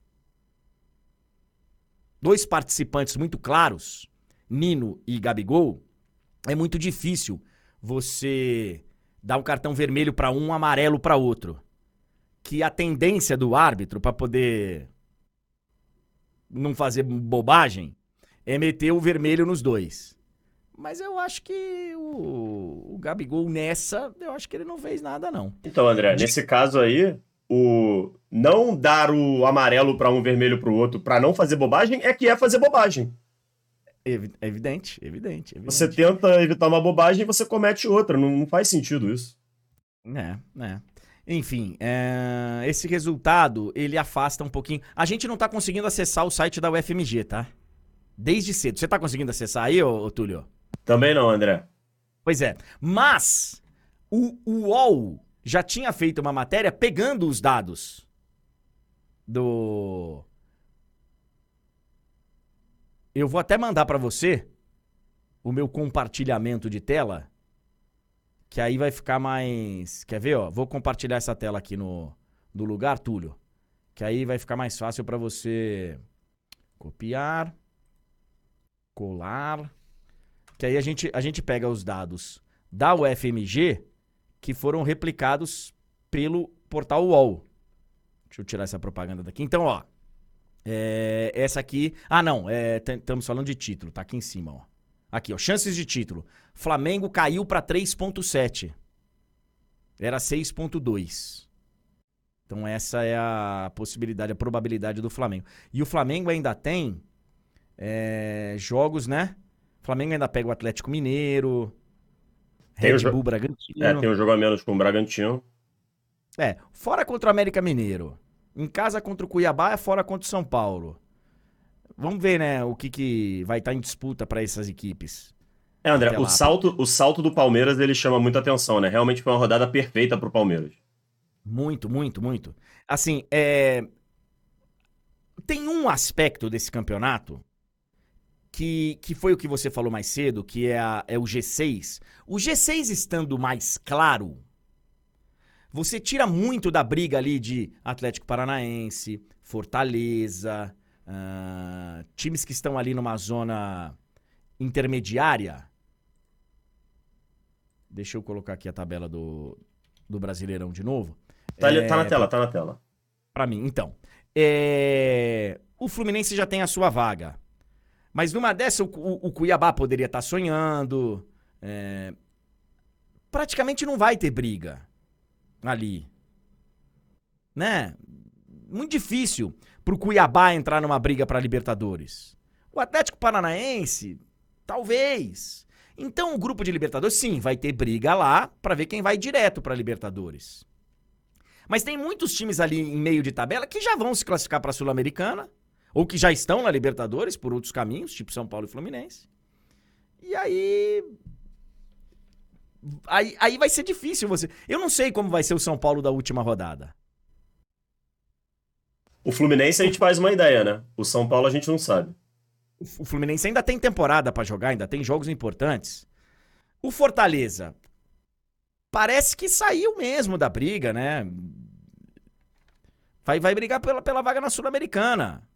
Dois participantes muito claros, Nino e Gabigol, é muito difícil você dar um cartão vermelho para um, amarelo para outro que a tendência do árbitro para poder não fazer bobagem é meter o vermelho nos dois. Mas eu acho que o, o Gabigol nessa, eu acho que ele não fez nada não. Então, André, De... nesse caso aí, o não dar o amarelo para um vermelho para o outro para não fazer bobagem é que é fazer bobagem. Evidente, evidente, evidente, Você tenta evitar uma bobagem e você comete outra. Não, não faz sentido isso. É, é. Enfim, é... esse resultado, ele afasta um pouquinho. A gente não tá conseguindo acessar o site da UFMG, tá? Desde cedo. Você tá conseguindo acessar aí, ô, ô Túlio? Também não, André. Pois é. Mas o, o UOL já tinha feito uma matéria pegando os dados do. Eu vou até mandar para você o meu compartilhamento de tela que aí vai ficar mais. Quer ver, ó? Vou compartilhar essa tela aqui no, no lugar, Túlio. Que aí vai ficar mais fácil para você copiar, colar. Que aí a gente, a gente pega os dados da UFMG que foram replicados pelo portal UOL. Deixa eu tirar essa propaganda daqui. Então, ó. É, essa aqui. Ah, não. Estamos é, falando de título. Tá aqui em cima, ó. Aqui, ó, chances de título. Flamengo caiu para 3.7. Era 6.2. Então essa é a possibilidade, a probabilidade do Flamengo. E o Flamengo ainda tem é, jogos, né? O Flamengo ainda pega o Atlético Mineiro, tem Red Bull Bragantino. É, tem um jogo a menos com o Bragantino. É, fora contra o América Mineiro. Em casa contra o Cuiabá, é fora contra o São Paulo. Vamos ver, né, o que, que vai estar tá em disputa para essas equipes. É, André, o salto, o salto do Palmeiras ele chama muita atenção, né? Realmente foi uma rodada perfeita para o Palmeiras. Muito, muito, muito. Assim, é... tem um aspecto desse campeonato que, que foi o que você falou mais cedo, que é, a, é o G6. O G6 estando mais claro, você tira muito da briga ali de Atlético Paranaense, Fortaleza, Uh, times que estão ali numa zona intermediária. Deixa eu colocar aqui a tabela do, do Brasileirão de novo. Tá, é, tá na tela, tá na tela. Pra mim, então. É, o Fluminense já tem a sua vaga. Mas numa dessa, o, o, o Cuiabá poderia estar tá sonhando. É, praticamente não vai ter briga ali. Né? Muito difícil pro Cuiabá entrar numa briga para Libertadores. O Atlético Paranaense, talvez. Então o grupo de Libertadores, sim, vai ter briga lá para ver quem vai direto para Libertadores. Mas tem muitos times ali em meio de tabela que já vão se classificar para a Sul-Americana ou que já estão na Libertadores por outros caminhos, tipo São Paulo e Fluminense. E aí Aí, aí vai ser difícil você. Eu não sei como vai ser o São Paulo da última rodada. O Fluminense a gente faz uma ideia, né? O São Paulo a gente não sabe. O Fluminense ainda tem temporada para jogar, ainda tem jogos importantes. O Fortaleza parece que saiu mesmo da briga, né? Vai, vai brigar pela, pela vaga na Sul-Americana.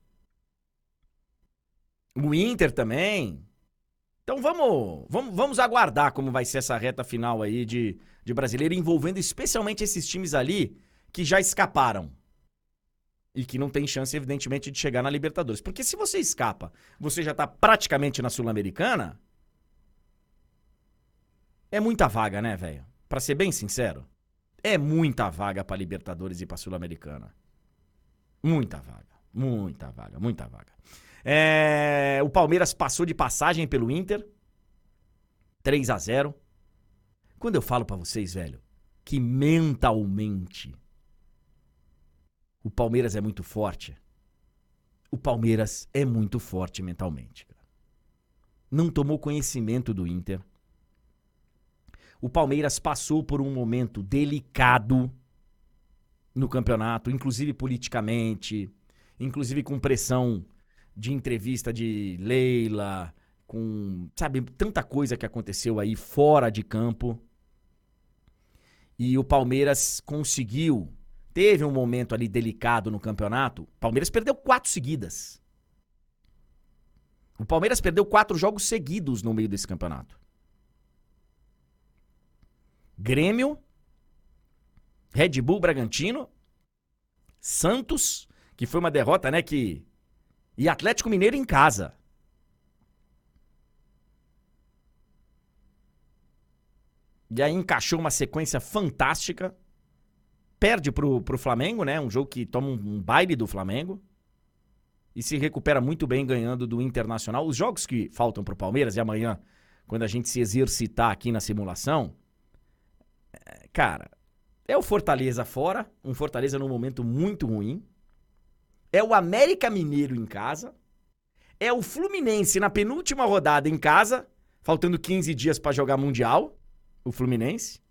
O Inter também. Então vamos, vamos, vamos aguardar como vai ser essa reta final aí de, de brasileiro, envolvendo especialmente esses times ali que já escaparam e que não tem chance, evidentemente, de chegar na Libertadores. Porque se você escapa, você já está praticamente na Sul-Americana. É muita vaga, né, velho? Para ser bem sincero, é muita vaga para Libertadores e para Sul-Americana. Muita vaga. Muita vaga, muita vaga. É, o Palmeiras passou de passagem pelo Inter. 3 a 0 Quando eu falo para vocês, velho, que mentalmente o Palmeiras é muito forte. O Palmeiras é muito forte mentalmente. Não tomou conhecimento do Inter. O Palmeiras passou por um momento delicado no campeonato, inclusive politicamente, inclusive com pressão de entrevista de Leila, com, sabe, tanta coisa que aconteceu aí fora de campo. E o Palmeiras conseguiu, teve um momento ali delicado no campeonato. O Palmeiras perdeu quatro seguidas. O Palmeiras perdeu quatro jogos seguidos no meio desse campeonato. Grêmio, Red Bull Bragantino, Santos, que foi uma derrota, né, que e Atlético Mineiro em casa. E aí encaixou uma sequência fantástica. Perde pro, pro Flamengo, né? Um jogo que toma um, um baile do Flamengo. E se recupera muito bem ganhando do Internacional. Os jogos que faltam pro Palmeiras, e amanhã, quando a gente se exercitar aqui na simulação, é, cara, é o Fortaleza fora, um Fortaleza num momento muito ruim. É o América Mineiro em casa. É o Fluminense na penúltima rodada em casa, faltando 15 dias para jogar Mundial, o Fluminense.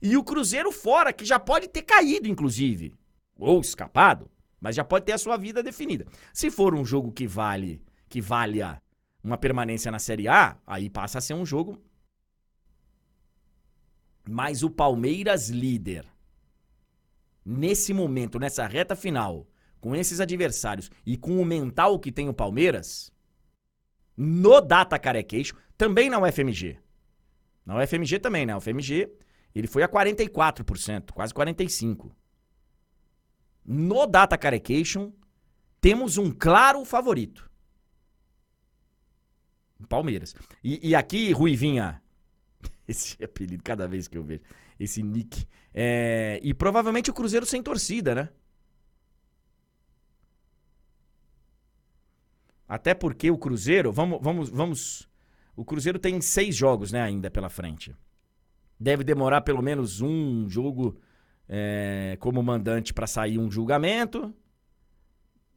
E o Cruzeiro fora, que já pode ter caído, inclusive. Ou escapado, mas já pode ter a sua vida definida. Se for um jogo que vale, que valha uma permanência na Série A, aí passa a ser um jogo mas o Palmeiras líder, nesse momento, nessa reta final, com esses adversários e com o mental que tem o Palmeiras, no Data Carequeixo, também na UFMG. Na UFMG também, né? O UFMG, ele foi a 44%, quase 45%. No Data Carecation, temos um claro favorito. Palmeiras. E, e aqui, Ruivinha, esse apelido cada vez que eu vejo. Esse nick. É, e provavelmente o Cruzeiro sem torcida, né? Até porque o Cruzeiro, vamos, vamos, vamos. O Cruzeiro tem seis jogos, né, ainda pela frente. Deve demorar pelo menos um jogo é, como mandante para sair um julgamento.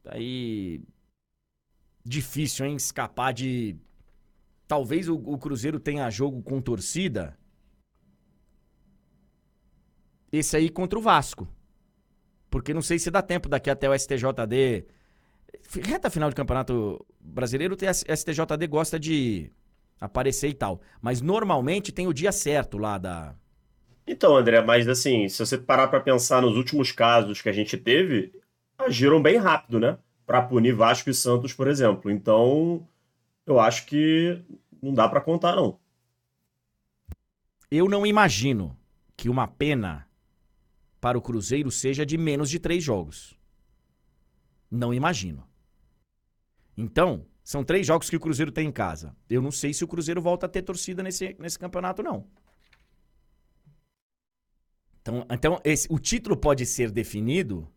Aí difícil, hein, escapar de talvez o, o Cruzeiro tenha jogo com torcida. Esse aí contra o Vasco. Porque não sei se dá tempo daqui até o STJD. Reta final de campeonato brasileiro, o STJD gosta de aparecer e tal. Mas normalmente tem o dia certo lá da. Então, André, mas assim, se você parar para pensar nos últimos casos que a gente teve, agiram bem rápido, né? Para punir Vasco e Santos, por exemplo. Então, eu acho que não dá para contar, não. Eu não imagino que uma pena para o Cruzeiro seja de menos de três jogos. Não imagino. Então, são três jogos que o Cruzeiro tem em casa. Eu não sei se o Cruzeiro volta a ter torcida nesse, nesse campeonato, não. Então, então esse, o título pode ser definido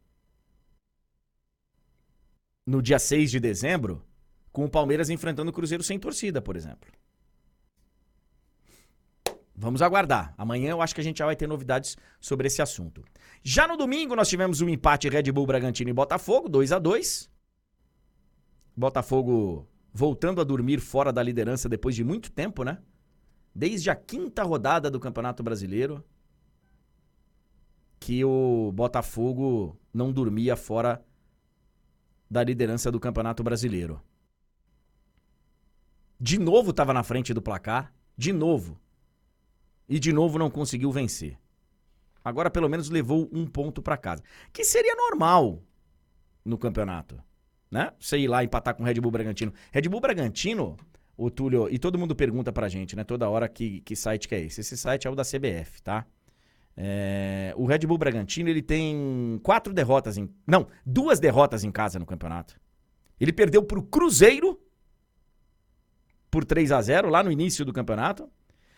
no dia 6 de dezembro com o Palmeiras enfrentando o Cruzeiro sem torcida, por exemplo. Vamos aguardar. Amanhã eu acho que a gente já vai ter novidades sobre esse assunto. Já no domingo nós tivemos um empate Red Bull Bragantino e Botafogo, 2 a 2 Botafogo voltando a dormir fora da liderança depois de muito tempo, né? Desde a quinta rodada do Campeonato Brasileiro que o Botafogo não dormia fora da liderança do Campeonato Brasileiro. De novo estava na frente do placar. De novo. E de novo não conseguiu vencer. Agora pelo menos levou um ponto para casa. Que seria normal no campeonato. Né? Você ir lá empatar com o Red Bull Bragantino. Red Bull Bragantino, o Túlio, e todo mundo pergunta pra gente, né? Toda hora que, que site que é esse. Esse site é o da CBF, tá? É, o Red Bull Bragantino ele tem quatro derrotas em. Não, duas derrotas em casa no campeonato. Ele perdeu pro Cruzeiro por 3 a 0 lá no início do campeonato.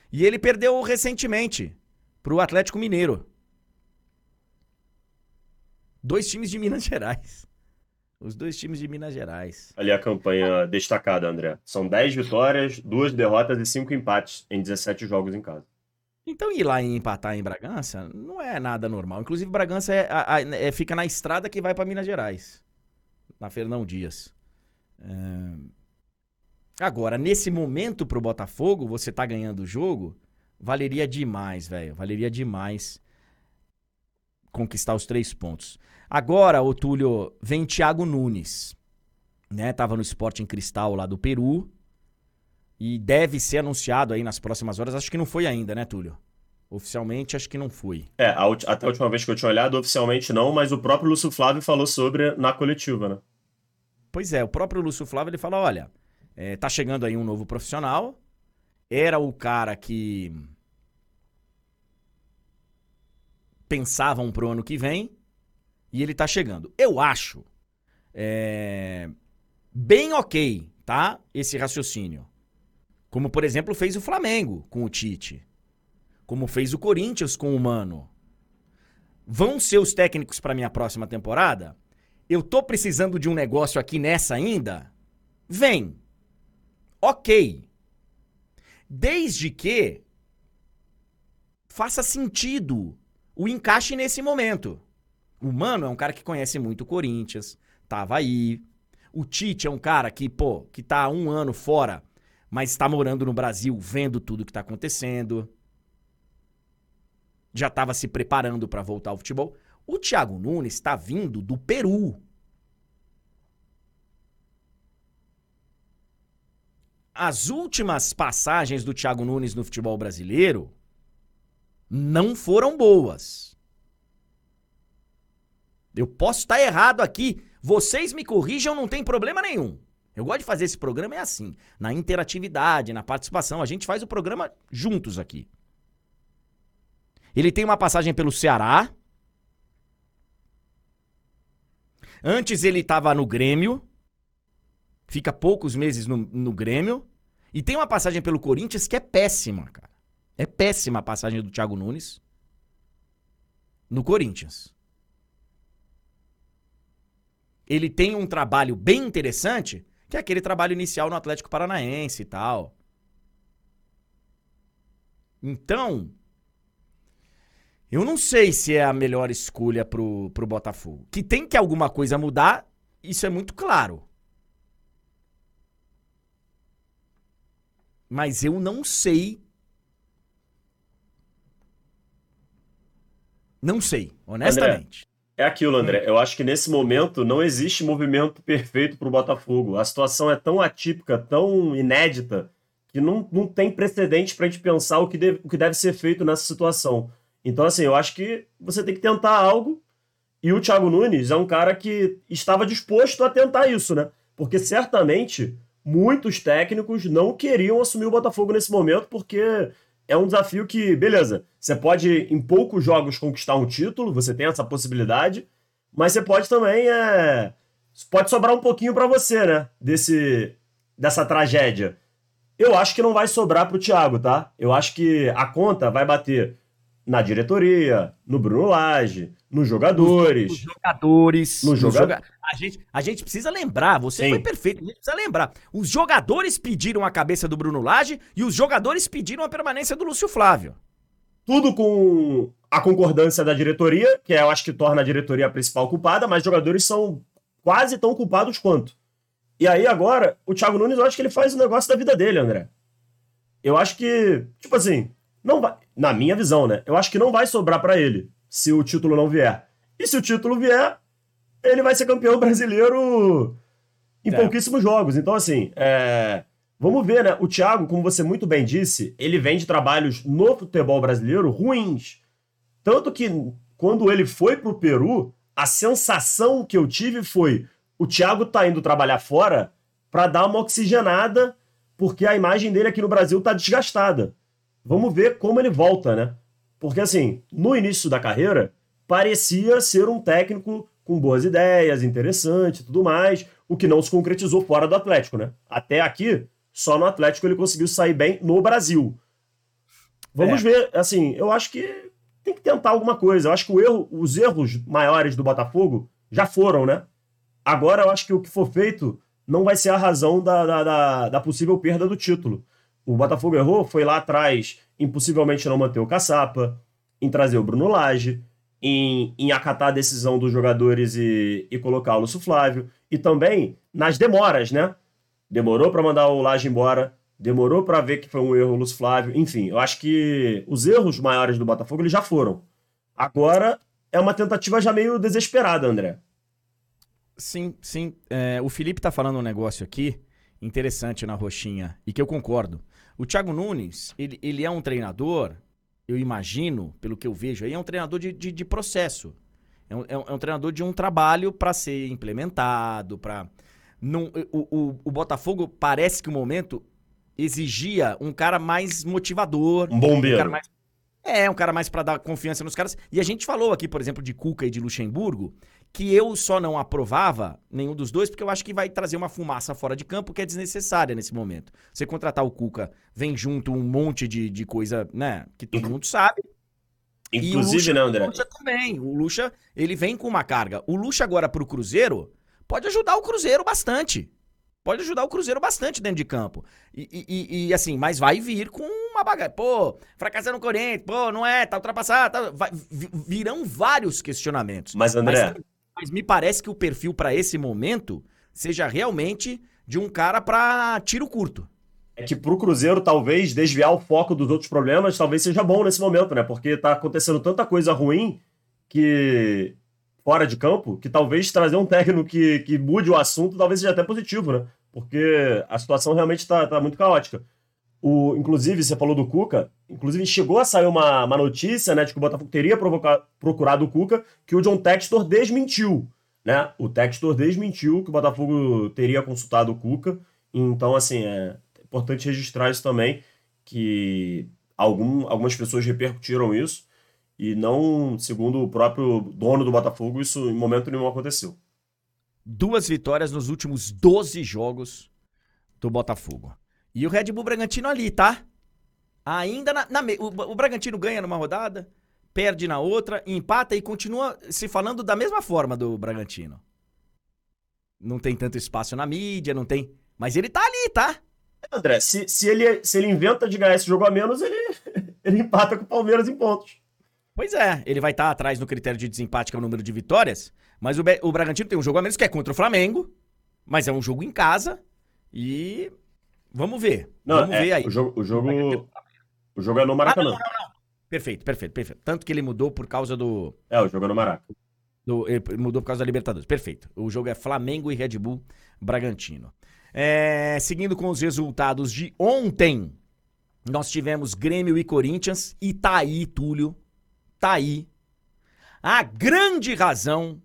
E ele perdeu recentemente pro Atlético Mineiro. Dois times de Minas Gerais. Os dois times de Minas Gerais. Ali a campanha destacada, André. São 10 vitórias, 2 derrotas e 5 empates em 17 jogos em casa. Então ir lá e empatar em Bragança não é nada normal. Inclusive, Bragança é, é, fica na estrada que vai para Minas Gerais. Na Fernão Dias. É... Agora, nesse momento pro Botafogo, você tá ganhando o jogo, valeria demais, velho. Valeria demais conquistar os três pontos. Agora, o Túlio, vem Thiago Nunes. Né? Tava no Sporting Cristal lá do Peru. E deve ser anunciado aí nas próximas horas. Acho que não foi ainda, né, Túlio? Oficialmente, acho que não foi. É, a, até a última vez que eu tinha olhado, oficialmente não, mas o próprio Lúcio Flávio falou sobre na coletiva, né? Pois é, o próprio Lúcio Flávio ele fala: olha, é, tá chegando aí um novo profissional. Era o cara que pensavam pro ano que vem e ele tá chegando. Eu acho é, bem ok, tá? Esse raciocínio. Como, por exemplo, fez o Flamengo com o Tite. Como fez o Corinthians com o Mano. Vão ser os técnicos para minha próxima temporada? Eu tô precisando de um negócio aqui nessa ainda? Vem. Ok. Desde que faça sentido o encaixe nesse momento. O Mano é um cara que conhece muito o Corinthians, tava aí. O Tite é um cara que, pô, que tá um ano fora, mas está morando no Brasil, vendo tudo que tá acontecendo. Já tava se preparando para voltar ao futebol. O Thiago Nunes está vindo do Peru. As últimas passagens do Thiago Nunes no futebol brasileiro não foram boas. Eu posso estar errado aqui. Vocês me corrijam, não tem problema nenhum. Eu gosto de fazer esse programa é assim, na interatividade, na participação. A gente faz o programa juntos aqui. Ele tem uma passagem pelo Ceará. Antes ele estava no Grêmio. Fica poucos meses no, no Grêmio. E tem uma passagem pelo Corinthians que é péssima, cara. É péssima a passagem do Thiago Nunes no Corinthians. Ele tem um trabalho bem interessante, que é aquele trabalho inicial no Atlético Paranaense e tal. Então, eu não sei se é a melhor escolha pro, pro Botafogo. Que tem que alguma coisa mudar, isso é muito claro. Mas eu não sei Não sei, honestamente. André, é aquilo, André. Eu acho que nesse momento não existe movimento perfeito para o Botafogo. A situação é tão atípica, tão inédita, que não, não tem precedente para a gente pensar o que, deve, o que deve ser feito nessa situação. Então, assim, eu acho que você tem que tentar algo. E o Thiago Nunes é um cara que estava disposto a tentar isso, né? Porque certamente muitos técnicos não queriam assumir o Botafogo nesse momento, porque é um desafio que, beleza, você pode em poucos jogos conquistar um título, você tem essa possibilidade, mas você pode também é, pode sobrar um pouquinho para você, né? Desse dessa tragédia. Eu acho que não vai sobrar pro Thiago, tá? Eu acho que a conta vai bater na diretoria, no Bruno Lage, nos jogadores. Nos jogadores. Nos joga... a, gente, a gente precisa lembrar, você Sim. foi perfeito, a gente precisa lembrar. Os jogadores pediram a cabeça do Bruno Lage e os jogadores pediram a permanência do Lúcio Flávio. Tudo com a concordância da diretoria, que é, eu acho que torna a diretoria a principal culpada, mas os jogadores são quase tão culpados quanto. E aí agora, o Thiago Nunes, eu acho que ele faz o negócio da vida dele, André. Eu acho que, tipo assim, não vai, na minha visão, né? Eu acho que não vai sobrar para ele se o título não vier. E se o título vier, ele vai ser campeão brasileiro em é. pouquíssimos jogos. Então, assim, é... vamos ver, né? O Thiago, como você muito bem disse, ele vem de trabalhos no futebol brasileiro ruins. Tanto que quando ele foi pro Peru, a sensação que eu tive foi: o Thiago tá indo trabalhar fora para dar uma oxigenada, porque a imagem dele aqui no Brasil tá desgastada. Vamos ver como ele volta, né? Porque, assim, no início da carreira, parecia ser um técnico com boas ideias, interessante e tudo mais, o que não se concretizou fora do Atlético, né? Até aqui, só no Atlético ele conseguiu sair bem no Brasil. Vamos é. ver, assim, eu acho que tem que tentar alguma coisa. Eu acho que o erro, os erros maiores do Botafogo já foram, né? Agora eu acho que o que for feito não vai ser a razão da, da, da, da possível perda do título. O Botafogo errou, foi lá atrás, impossivelmente não manter o Caçapa, em trazer o Bruno Lage, em, em acatar a decisão dos jogadores e, e colocar o Lúcio Flávio, e também nas demoras, né? Demorou para mandar o Lage embora, demorou para ver que foi um erro o Lúcio Flávio, enfim, eu acho que os erros maiores do Botafogo eles já foram. Agora é uma tentativa já meio desesperada, André. Sim, sim. É, o Felipe tá falando um negócio aqui interessante na roxinha e que eu concordo. O Thiago Nunes, ele, ele é um treinador, eu imagino, pelo que eu vejo aí, é um treinador de, de, de processo. É um, é, um, é um, treinador de um trabalho para ser implementado, para o, o, o Botafogo parece que o momento exigia um cara mais motivador. Um bombeiro. Um cara mais é, um cara mais para dar confiança nos caras. E a gente falou aqui, por exemplo, de Cuca e de Luxemburgo, que eu só não aprovava nenhum dos dois, porque eu acho que vai trazer uma fumaça fora de campo que é desnecessária nesse momento. Você contratar o Cuca, vem junto um monte de, de coisa, né, que todo mundo sabe. Inclusive, né, André? O Lucha também. O Lucha, ele vem com uma carga. O Lucha agora pro Cruzeiro pode ajudar o Cruzeiro bastante. Pode ajudar o Cruzeiro bastante dentro de campo. E, e, e assim, mas vai vir com uma bagagem. Pô, fracassando no Corinthians, pô, não é, tá ultrapassado. Tá, vai, virão vários questionamentos. Mas, André. Mas, mas me parece que o perfil para esse momento seja realmente de um cara para tiro curto. É que pro Cruzeiro, talvez, desviar o foco dos outros problemas, talvez seja bom nesse momento, né? Porque tá acontecendo tanta coisa ruim que fora de campo, que talvez trazer um técnico que, que mude o assunto talvez seja até positivo, né? Porque a situação realmente está tá muito caótica. O, inclusive, você falou do Cuca, inclusive chegou a sair uma, uma notícia, né, de que o Botafogo teria procurado o Cuca, que o John Textor desmentiu, né? O Textor desmentiu que o Botafogo teria consultado o Cuca. Então, assim, é importante registrar isso também, que algum, algumas pessoas repercutiram isso. E não, segundo o próprio dono do Botafogo, isso em momento nenhum aconteceu. Duas vitórias nos últimos 12 jogos do Botafogo. E o Red Bull Bragantino ali, tá? Ainda na. na o, o Bragantino ganha numa rodada, perde na outra, empata e continua se falando da mesma forma do Bragantino. Não tem tanto espaço na mídia, não tem. Mas ele tá ali, tá? André, se, se, ele, se ele inventa de ganhar esse jogo a menos, ele, ele empata com o Palmeiras em pontos. Pois é, ele vai estar tá atrás no critério de desempate, que é o número de vitórias, mas o, o Bragantino tem um jogo a menos que é contra o Flamengo, mas é um jogo em casa e vamos ver. Não, vamos é, ver aí. O jogo, o jogo, o jogo é no Maracanã. Ah, não, não, não. Perfeito, perfeito, perfeito. Tanto que ele mudou por causa do. É, o jogo é no Maracanã. Do, ele mudou por causa da Libertadores. Perfeito. O jogo é Flamengo e Red Bull Bragantino. É, seguindo com os resultados de ontem, nós tivemos Grêmio e Corinthians. E tá aí, Túlio, tá aí a grande razão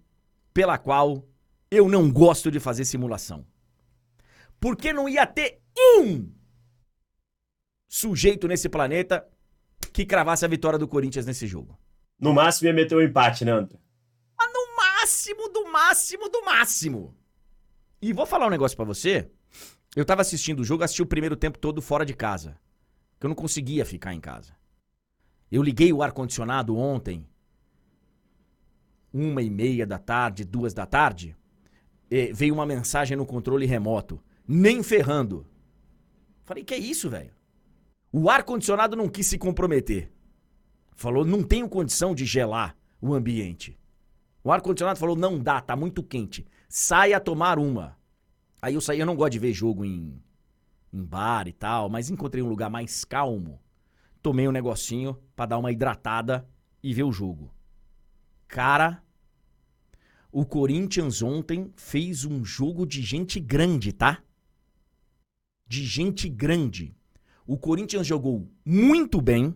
pela qual eu não gosto de fazer simulação. Porque não ia ter um sujeito nesse planeta que cravasse a vitória do Corinthians nesse jogo. No máximo ia meter o um empate, né, André? Ah, no máximo, do máximo, do máximo. E vou falar um negócio para você. Eu tava assistindo o jogo, assisti o primeiro tempo todo fora de casa. Que eu não conseguia ficar em casa. Eu liguei o ar-condicionado ontem, uma e meia da tarde, duas da tarde, veio uma mensagem no controle remoto. Nem ferrando. Falei, que é isso, velho? O ar-condicionado não quis se comprometer. Falou, não tenho condição de gelar o ambiente. O ar-condicionado falou, não dá, tá muito quente. Saia tomar uma. Aí eu saí, eu não gosto de ver jogo em, em bar e tal, mas encontrei um lugar mais calmo tomei um negocinho para dar uma hidratada e ver o jogo. Cara, o Corinthians ontem fez um jogo de gente grande, tá? De gente grande. O Corinthians jogou muito bem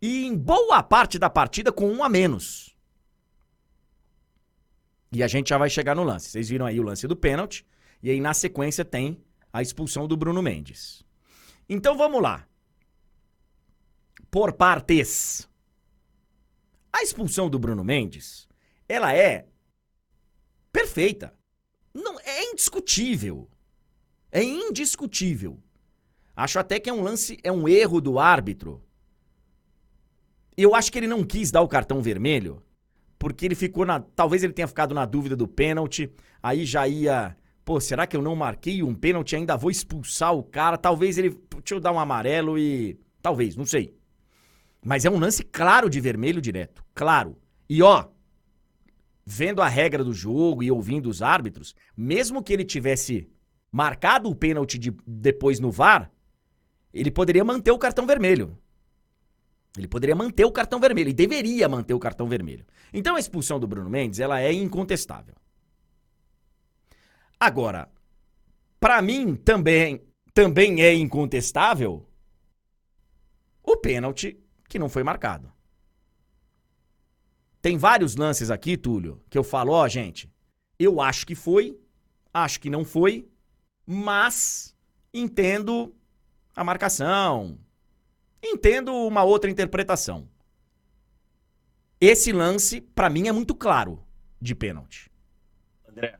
e em boa parte da partida com um a menos. E a gente já vai chegar no lance. Vocês viram aí o lance do pênalti. E aí na sequência tem a expulsão do Bruno Mendes. Então vamos lá por partes. A expulsão do Bruno Mendes, ela é perfeita. Não é indiscutível. É indiscutível. Acho até que é um lance, é um erro do árbitro. Eu acho que ele não quis dar o cartão vermelho porque ele ficou na. Talvez ele tenha ficado na dúvida do pênalti, aí já ia. Pô, será que eu não marquei um pênalti? Ainda vou expulsar o cara. Talvez ele. Deixa eu dar um amarelo e. Talvez, não sei. Mas é um lance claro de vermelho direto. Claro. E ó, vendo a regra do jogo e ouvindo os árbitros, mesmo que ele tivesse marcado o pênalti de, depois no VAR, ele poderia manter o cartão vermelho. Ele poderia manter o cartão vermelho e deveria manter o cartão vermelho. Então a expulsão do Bruno Mendes, ela é incontestável. Agora, para mim também também é incontestável o pênalti que não foi marcado. Tem vários lances aqui, Túlio, que eu falo, ó, oh, gente, eu acho que foi, acho que não foi, mas entendo a marcação, entendo uma outra interpretação. Esse lance, para mim, é muito claro de pênalti. André,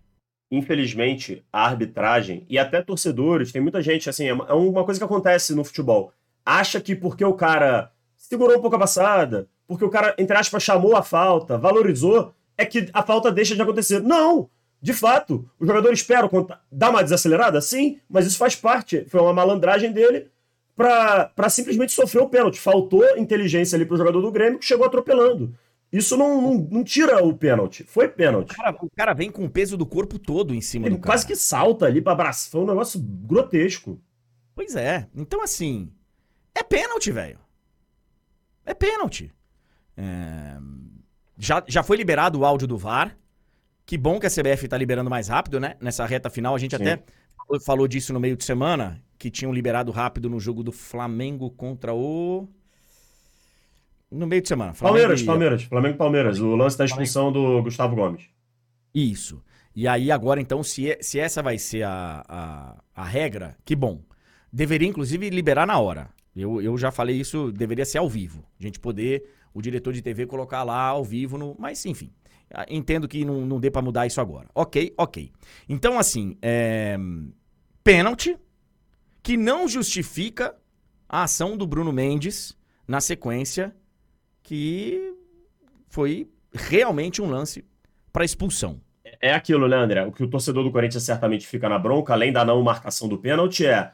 infelizmente, a arbitragem e até torcedores, tem muita gente, assim, é uma coisa que acontece no futebol. Acha que porque o cara segurou um pouco a passada, porque o cara, entre aspas, chamou a falta, valorizou, é que a falta deixa de acontecer. Não! De fato, o jogador espera dar uma desacelerada? Sim, mas isso faz parte. Foi uma malandragem dele para simplesmente sofrer o pênalti. Faltou inteligência ali pro jogador do Grêmio que chegou atropelando. Isso não, não, não tira o pênalti. Foi pênalti. O cara, o cara, vem com o peso do corpo todo em cima Ele do cara. quase que salta ali pra abraçar. Foi um negócio grotesco. Pois é. Então, assim, é pênalti, velho. É pênalti. É... Já, já foi liberado o áudio do VAR. Que bom que a CBF tá liberando mais rápido, né? Nessa reta final. A gente Sim. até falou disso no meio de semana que tinham liberado rápido no jogo do Flamengo contra o. No meio de semana. Flamengo Palmeiras, e... Palmeiras. Flamengo Palmeiras. O lance da expulsão do Gustavo Gomes. Isso. E aí, agora, então, se, é, se essa vai ser a, a, a regra, que bom. Deveria, inclusive, liberar na hora. Eu, eu já falei isso, deveria ser ao vivo. A gente poder, o diretor de TV, colocar lá ao vivo. No, mas, enfim. Entendo que não, não dê para mudar isso agora. Ok, ok. Então, assim, é... pênalti que não justifica a ação do Bruno Mendes na sequência, que foi realmente um lance para expulsão. É aquilo, né, André? O que o torcedor do Corinthians certamente fica na bronca, além da não marcação do pênalti, é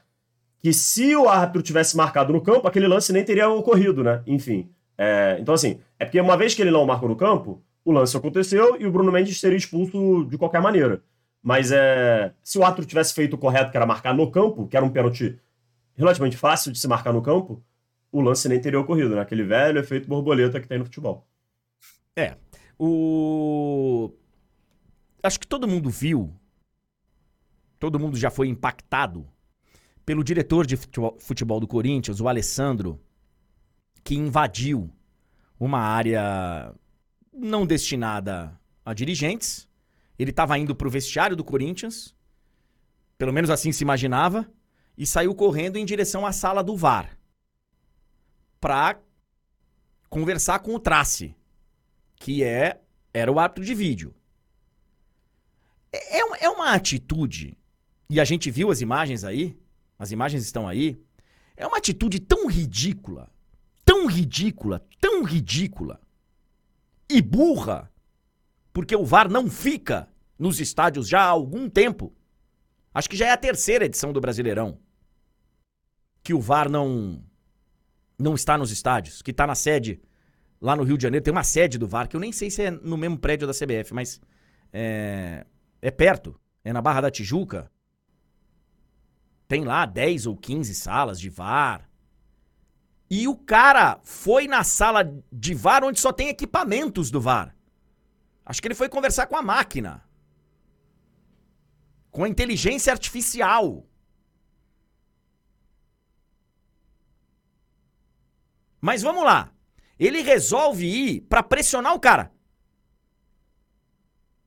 que se o árbitro tivesse marcado no campo, aquele lance nem teria ocorrido, né? Enfim. É, então, assim, é porque uma vez que ele não marcou no campo, o lance aconteceu e o Bruno Mendes seria expulso de qualquer maneira. Mas é, se o árbitro tivesse feito o correto, que era marcar no campo, que era um pênalti relativamente fácil de se marcar no campo, o lance nem teria ocorrido, né? Aquele velho efeito borboleta que tem no futebol. É. O. Acho que todo mundo viu, todo mundo já foi impactado pelo diretor de futebol do Corinthians, o Alessandro, que invadiu uma área não destinada a dirigentes, ele estava indo para o vestiário do Corinthians, pelo menos assim se imaginava, e saiu correndo em direção à sala do VAR. Para conversar com o Trace, que é era o árbitro de vídeo. É, é, é uma atitude, e a gente viu as imagens aí, as imagens estão aí, é uma atitude tão ridícula, tão ridícula, tão ridícula e burra porque o VAR não fica nos estádios já há algum tempo. Acho que já é a terceira edição do Brasileirão que o VAR não não está nos estádios, que está na sede lá no Rio de Janeiro. Tem uma sede do VAR que eu nem sei se é no mesmo prédio da CBF, mas é, é perto, é na Barra da Tijuca. Tem lá 10 ou 15 salas de VAR. E o cara foi na sala de VAR onde só tem equipamentos do VAR. Acho que ele foi conversar com a máquina. Com a inteligência artificial. Mas vamos lá. Ele resolve ir para pressionar o cara.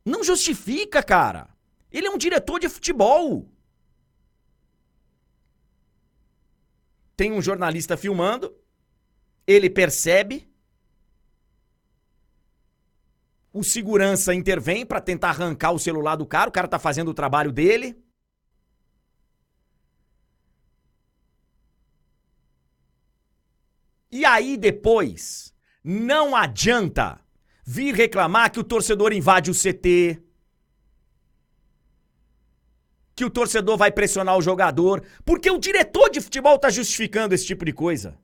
Não justifica, cara. Ele é um diretor de futebol. Tem um jornalista filmando. Ele percebe. O segurança intervém para tentar arrancar o celular do cara, o cara tá fazendo o trabalho dele. E aí depois, não adianta vir reclamar que o torcedor invade o CT, que o torcedor vai pressionar o jogador, porque o diretor de futebol tá justificando esse tipo de coisa.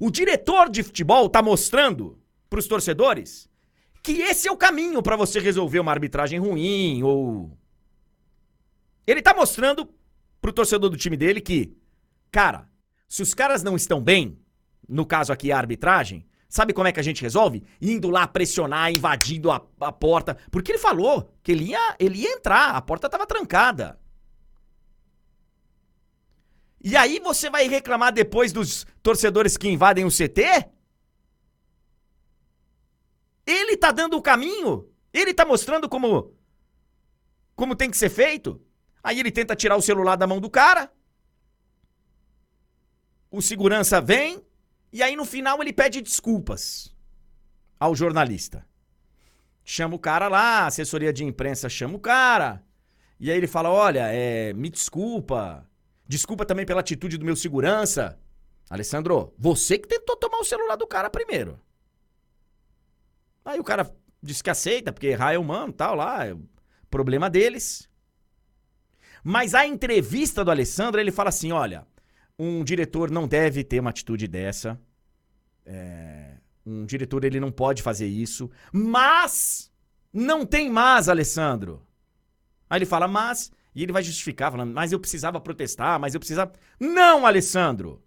O diretor de futebol tá mostrando para os torcedores que esse é o caminho para você resolver uma arbitragem ruim ou ele tá mostrando pro torcedor do time dele que, cara, se os caras não estão bem, no caso aqui a arbitragem, sabe como é que a gente resolve? Indo lá pressionar, invadindo a, a porta. Porque ele falou que ele ia, ele ia entrar, a porta tava trancada. E aí você vai reclamar depois dos torcedores que invadem o CT? Ele tá dando o caminho. Ele tá mostrando como como tem que ser feito. Aí ele tenta tirar o celular da mão do cara. O segurança vem e aí no final ele pede desculpas ao jornalista. Chama o cara lá, assessoria de imprensa chama o cara. E aí ele fala: "Olha, é, me desculpa. Desculpa também pela atitude do meu segurança. Alessandro, você que tentou tomar o celular do cara primeiro. Aí o cara disse que aceita, porque errar é humano, tal lá, é problema deles. Mas a entrevista do Alessandro, ele fala assim: olha, um diretor não deve ter uma atitude dessa. É, um diretor ele não pode fazer isso. Mas não tem mais, Alessandro. Aí ele fala, mas. E ele vai justificar, falando, mas eu precisava protestar, mas eu precisava. Não, Alessandro!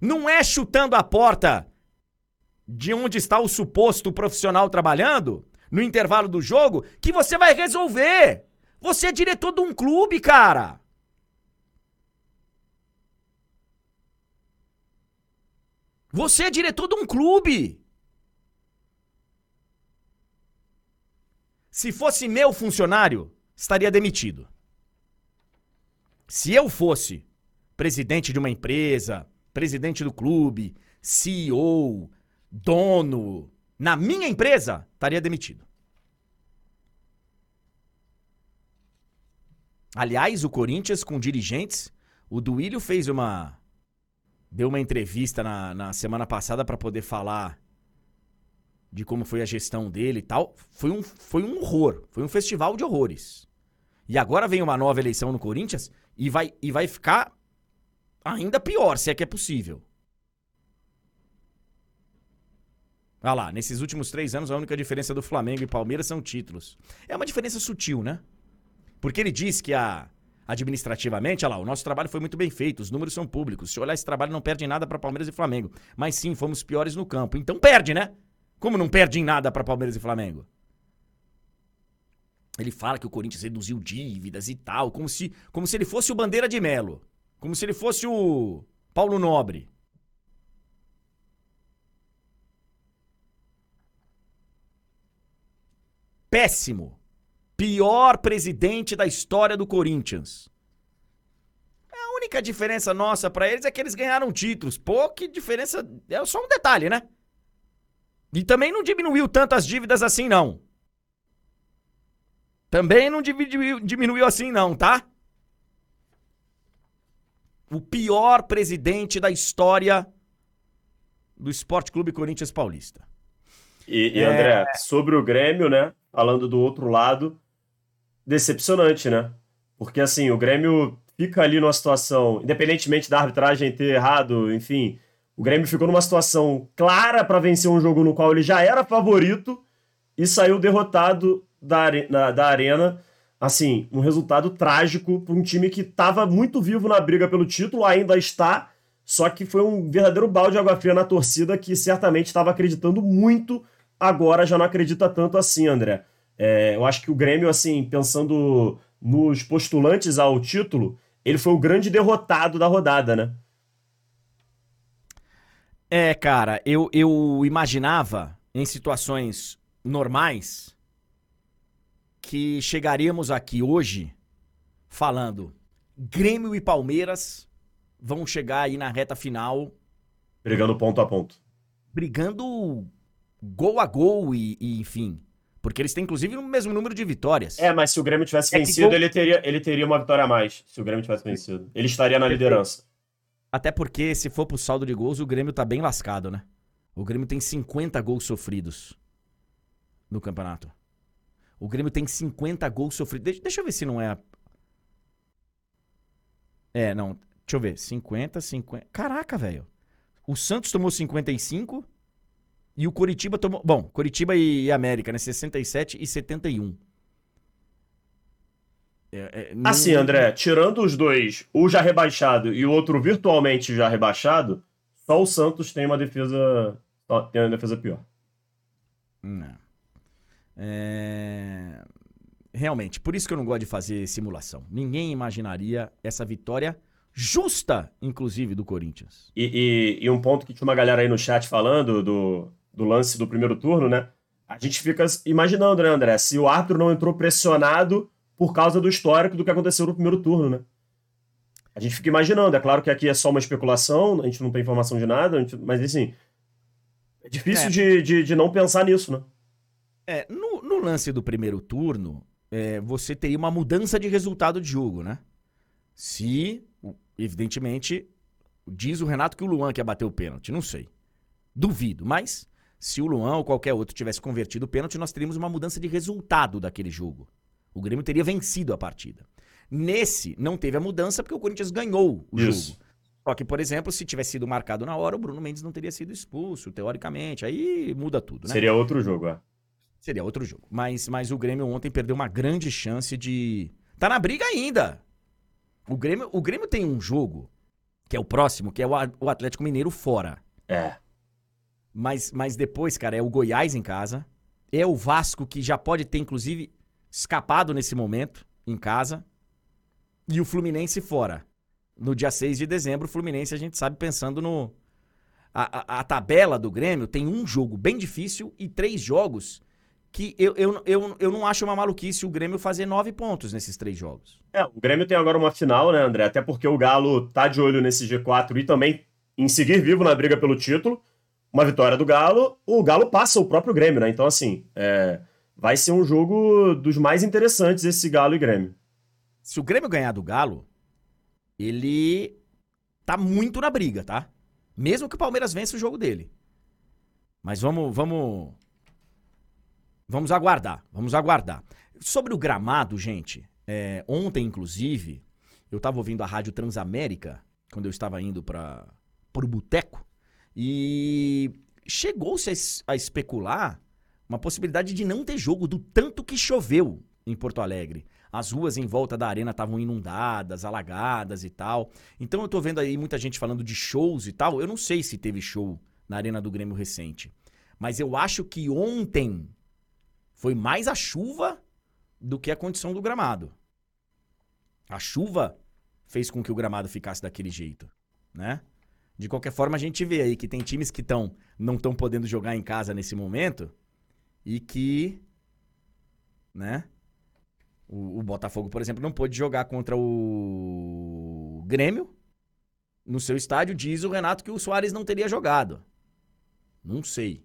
Não é chutando a porta de onde está o suposto profissional trabalhando, no intervalo do jogo, que você vai resolver. Você é diretor de um clube, cara. Você é diretor de um clube. Se fosse meu funcionário, estaria demitido. Se eu fosse presidente de uma empresa, presidente do clube, CEO, dono, na minha empresa, estaria demitido. Aliás, o Corinthians com dirigentes, o Duílio fez uma. Deu uma entrevista na, na semana passada para poder falar de como foi a gestão dele e tal. Foi um, foi um horror. Foi um festival de horrores. E agora vem uma nova eleição no Corinthians e vai, e vai ficar ainda pior, se é que é possível. Olha lá, nesses últimos três anos a única diferença do Flamengo e Palmeiras são títulos. É uma diferença sutil, né? Porque ele diz que a administrativamente, olha lá, o nosso trabalho foi muito bem feito, os números são públicos. Se olhar esse trabalho, não perde nada para Palmeiras e Flamengo. Mas sim, fomos piores no campo. Então perde, né? Como não perde em nada para Palmeiras e Flamengo? Ele fala que o Corinthians reduziu dívidas e tal, como se, como se ele fosse o Bandeira de Melo. Como se ele fosse o Paulo Nobre. Péssimo pior presidente da história do Corinthians. A única diferença nossa para eles é que eles ganharam títulos. Pô, que diferença. É só um detalhe, né? E também não diminuiu tanto as dívidas assim, não. Também não diminuiu, diminuiu assim, não, tá? O pior presidente da história do Esporte Clube Corinthians Paulista. E, e é... André, sobre o Grêmio, né? Falando do outro lado, decepcionante, né? Porque assim, o Grêmio fica ali numa situação, independentemente da arbitragem ter errado, enfim, o Grêmio ficou numa situação clara para vencer um jogo no qual ele já era favorito e saiu derrotado da, na, da arena. Assim, um resultado trágico para um time que estava muito vivo na briga pelo título, ainda está, só que foi um verdadeiro balde de água fria na torcida que certamente estava acreditando muito, agora já não acredita tanto assim, André. É, eu acho que o Grêmio, assim, pensando nos postulantes ao título, ele foi o grande derrotado da rodada, né? É, cara, eu, eu imaginava em situações normais que chegaríamos aqui hoje falando Grêmio e Palmeiras vão chegar aí na reta final. Brigando ponto a ponto. Brigando gol a gol e, e enfim. Porque eles têm, inclusive, o mesmo número de vitórias. É, mas se o Grêmio tivesse é vencido, gol... ele, teria, ele teria uma vitória a mais. Se o Grêmio tivesse vencido. Ele estaria na liderança. Até porque, se for pro saldo de gols, o Grêmio tá bem lascado, né? O Grêmio tem 50 gols sofridos no campeonato. O Grêmio tem 50 gols sofridos. Deixa, deixa eu ver se não é. A... É, não. Deixa eu ver. 50, 50. Caraca, velho. O Santos tomou 55 e o Coritiba tomou. Bom, Coritiba e América, né? 67 e 71. É, é, não... Assim, André, tirando os dois, o já rebaixado e o outro virtualmente já rebaixado, só o Santos tem uma defesa. Tem uma defesa pior. Não. É... Realmente, por isso que eu não gosto de fazer simulação. Ninguém imaginaria essa vitória justa, inclusive, do Corinthians. E, e, e, um ponto que tinha uma galera aí no chat falando do, do lance do primeiro turno, né? A gente fica imaginando, né, André? Se o árbitro não entrou pressionado por causa do histórico do que aconteceu no primeiro turno, né? A gente fica imaginando. É claro que aqui é só uma especulação, a gente não tem informação de nada, gente, mas assim. É difícil é. De, de, de, não pensar nisso, né? É, no, no lance do primeiro turno, é, você teria uma mudança de resultado de jogo, né? Se, evidentemente, diz o Renato que o Luan quer bater o pênalti. Não sei. Duvido, mas se o Luan ou qualquer outro tivesse convertido o pênalti, nós teríamos uma mudança de resultado daquele jogo. O Grêmio teria vencido a partida. Nesse, não teve a mudança porque o Corinthians ganhou o Isso. jogo. Só que, por exemplo, se tivesse sido marcado na hora, o Bruno Mendes não teria sido expulso, teoricamente. Aí muda tudo, né? Seria outro jogo, é. Seria outro jogo. Mas, mas o Grêmio ontem perdeu uma grande chance de. Tá na briga ainda. O Grêmio, o Grêmio tem um jogo, que é o próximo, que é o Atlético Mineiro fora. É. Mas, mas depois, cara, é o Goiás em casa. É o Vasco, que já pode ter, inclusive, escapado nesse momento, em casa. E o Fluminense fora. No dia 6 de dezembro, o Fluminense, a gente sabe, pensando no. A, a, a tabela do Grêmio tem um jogo bem difícil e três jogos que eu, eu, eu, eu não acho uma maluquice o Grêmio fazer nove pontos nesses três jogos. É, o Grêmio tem agora uma final, né, André? Até porque o Galo tá de olho nesse G4 e também em seguir vivo na briga pelo título. Uma vitória do Galo, o Galo passa o próprio Grêmio, né? Então, assim, é, vai ser um jogo dos mais interessantes esse Galo e Grêmio. Se o Grêmio ganhar do Galo, ele tá muito na briga, tá? Mesmo que o Palmeiras vença o jogo dele. Mas vamos, vamos, vamos aguardar, vamos aguardar. Sobre o gramado, gente, é, ontem, inclusive, eu tava ouvindo a Rádio Transamérica, quando eu estava indo para o boteco, e chegou-se a, especular uma possibilidade de não ter jogo do tanto que choveu em Porto Alegre. As ruas em volta da arena estavam inundadas, alagadas e tal. Então eu tô vendo aí muita gente falando de shows e tal. Eu não sei se teve show na Arena do Grêmio recente. Mas eu acho que ontem foi mais a chuva do que a condição do gramado. A chuva fez com que o gramado ficasse daquele jeito, né? De qualquer forma, a gente vê aí que tem times que tão, não estão podendo jogar em casa nesse momento e que, né? O, o, Botafogo, por exemplo, não pôde jogar contra o Grêmio no seu estádio. Diz o Renato que o Soares não teria jogado. Não sei.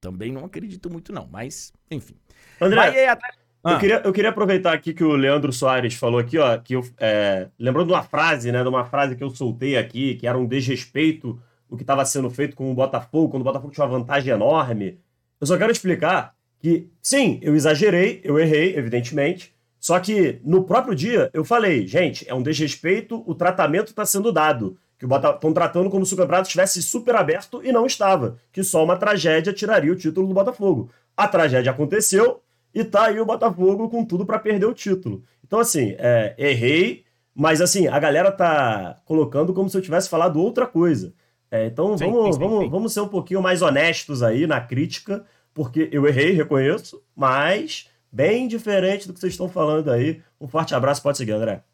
Também não acredito muito, não. Mas, enfim. André, aí, ah. eu, queria, eu queria aproveitar aqui que o Leandro Soares falou aqui, ó, que eu, é, lembrando uma frase, né, de uma frase que eu soltei aqui, que era um desrespeito o que estava sendo feito com o Botafogo, quando o Botafogo tinha uma vantagem enorme eu só quero explicar que, sim, eu exagerei, eu errei, evidentemente. Só que no próprio dia eu falei, gente, é um desrespeito, o tratamento está sendo dado. Que estão tratando como se o campeonato estivesse super aberto e não estava. Que só uma tragédia tiraria o título do Botafogo. A tragédia aconteceu e tá aí o Botafogo com tudo para perder o título. Então, assim, é, errei, mas assim, a galera tá colocando como se eu tivesse falado outra coisa. É, então sim, vamos, sim, vamos, sim. vamos ser um pouquinho mais honestos aí na crítica, porque eu errei, reconheço, mas bem diferente do que vocês estão falando aí. Um forte abraço, pode seguir, André.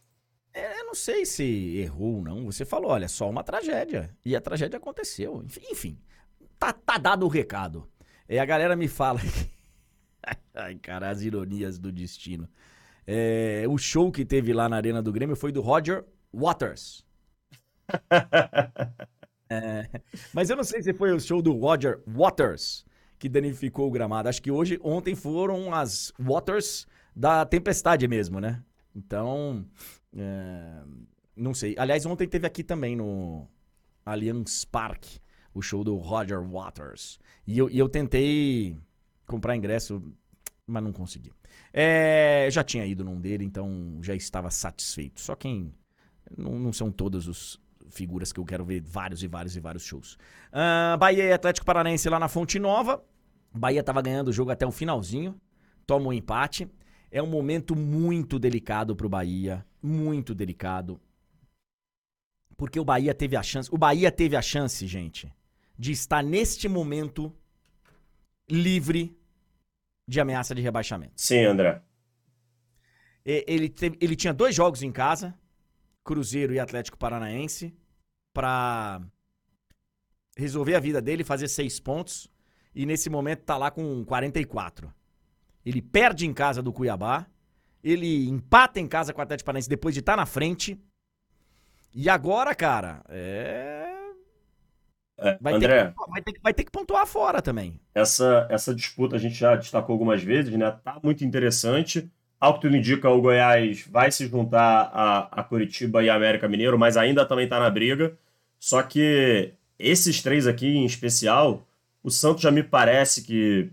É, eu não sei se errou ou não. Você falou, olha, só uma tragédia. E a tragédia aconteceu. Enfim, enfim tá, tá dado o recado. E a galera me fala. Ai, cara, as ironias do destino. É, o show que teve lá na Arena do Grêmio foi do Roger Waters. É, mas eu não sei se foi o show do Roger Waters que danificou o gramado. Acho que hoje, ontem foram as Waters da tempestade mesmo, né? Então, é, não sei. Aliás, ontem teve aqui também no Allianz Parque o show do Roger Waters. E eu, e eu tentei comprar ingresso, mas não consegui. É, já tinha ido num dele, então já estava satisfeito. Só quem. Não, não são todas as figuras que eu quero ver vários e vários e vários shows. Uh, Bahia e Atlético Paranaense lá na Fonte Nova. Bahia estava ganhando o jogo até o finalzinho. Toma um empate. É um momento muito delicado pro Bahia. Muito delicado. Porque o Bahia teve a chance. O Bahia teve a chance, gente, de estar neste momento livre de ameaça de rebaixamento. Sim, André. Ele, teve, ele tinha dois jogos em casa, Cruzeiro e Atlético Paranaense, para resolver a vida dele, fazer seis pontos. E nesse momento tá lá com 44. Ele perde em casa do Cuiabá. Ele empata em casa com o Atlético Paranaense depois de estar tá na frente. E agora, cara, é é, vai, André, ter que, vai, ter, vai ter que pontuar fora também. Essa, essa disputa a gente já destacou algumas vezes, né? Tá muito interessante. Ao que tudo indica, o Goiás vai se juntar a, a Curitiba e a América Mineiro, mas ainda também tá na briga. Só que esses três aqui em especial, o Santos já me parece que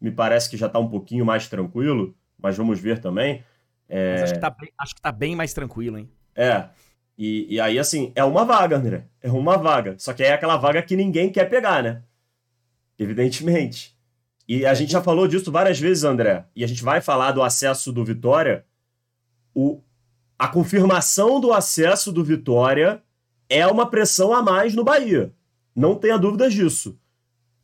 me parece que já tá um pouquinho mais tranquilo, mas vamos ver também. É... Mas acho que, tá bem, acho que tá bem mais tranquilo, hein? É, e, e aí, assim, é uma vaga, André. É uma vaga. Só que é aquela vaga que ninguém quer pegar, né? Evidentemente. E a gente já falou disso várias vezes, André. E a gente vai falar do acesso do Vitória. O, a confirmação do acesso do Vitória é uma pressão a mais no Bahia. Não tenha dúvidas disso.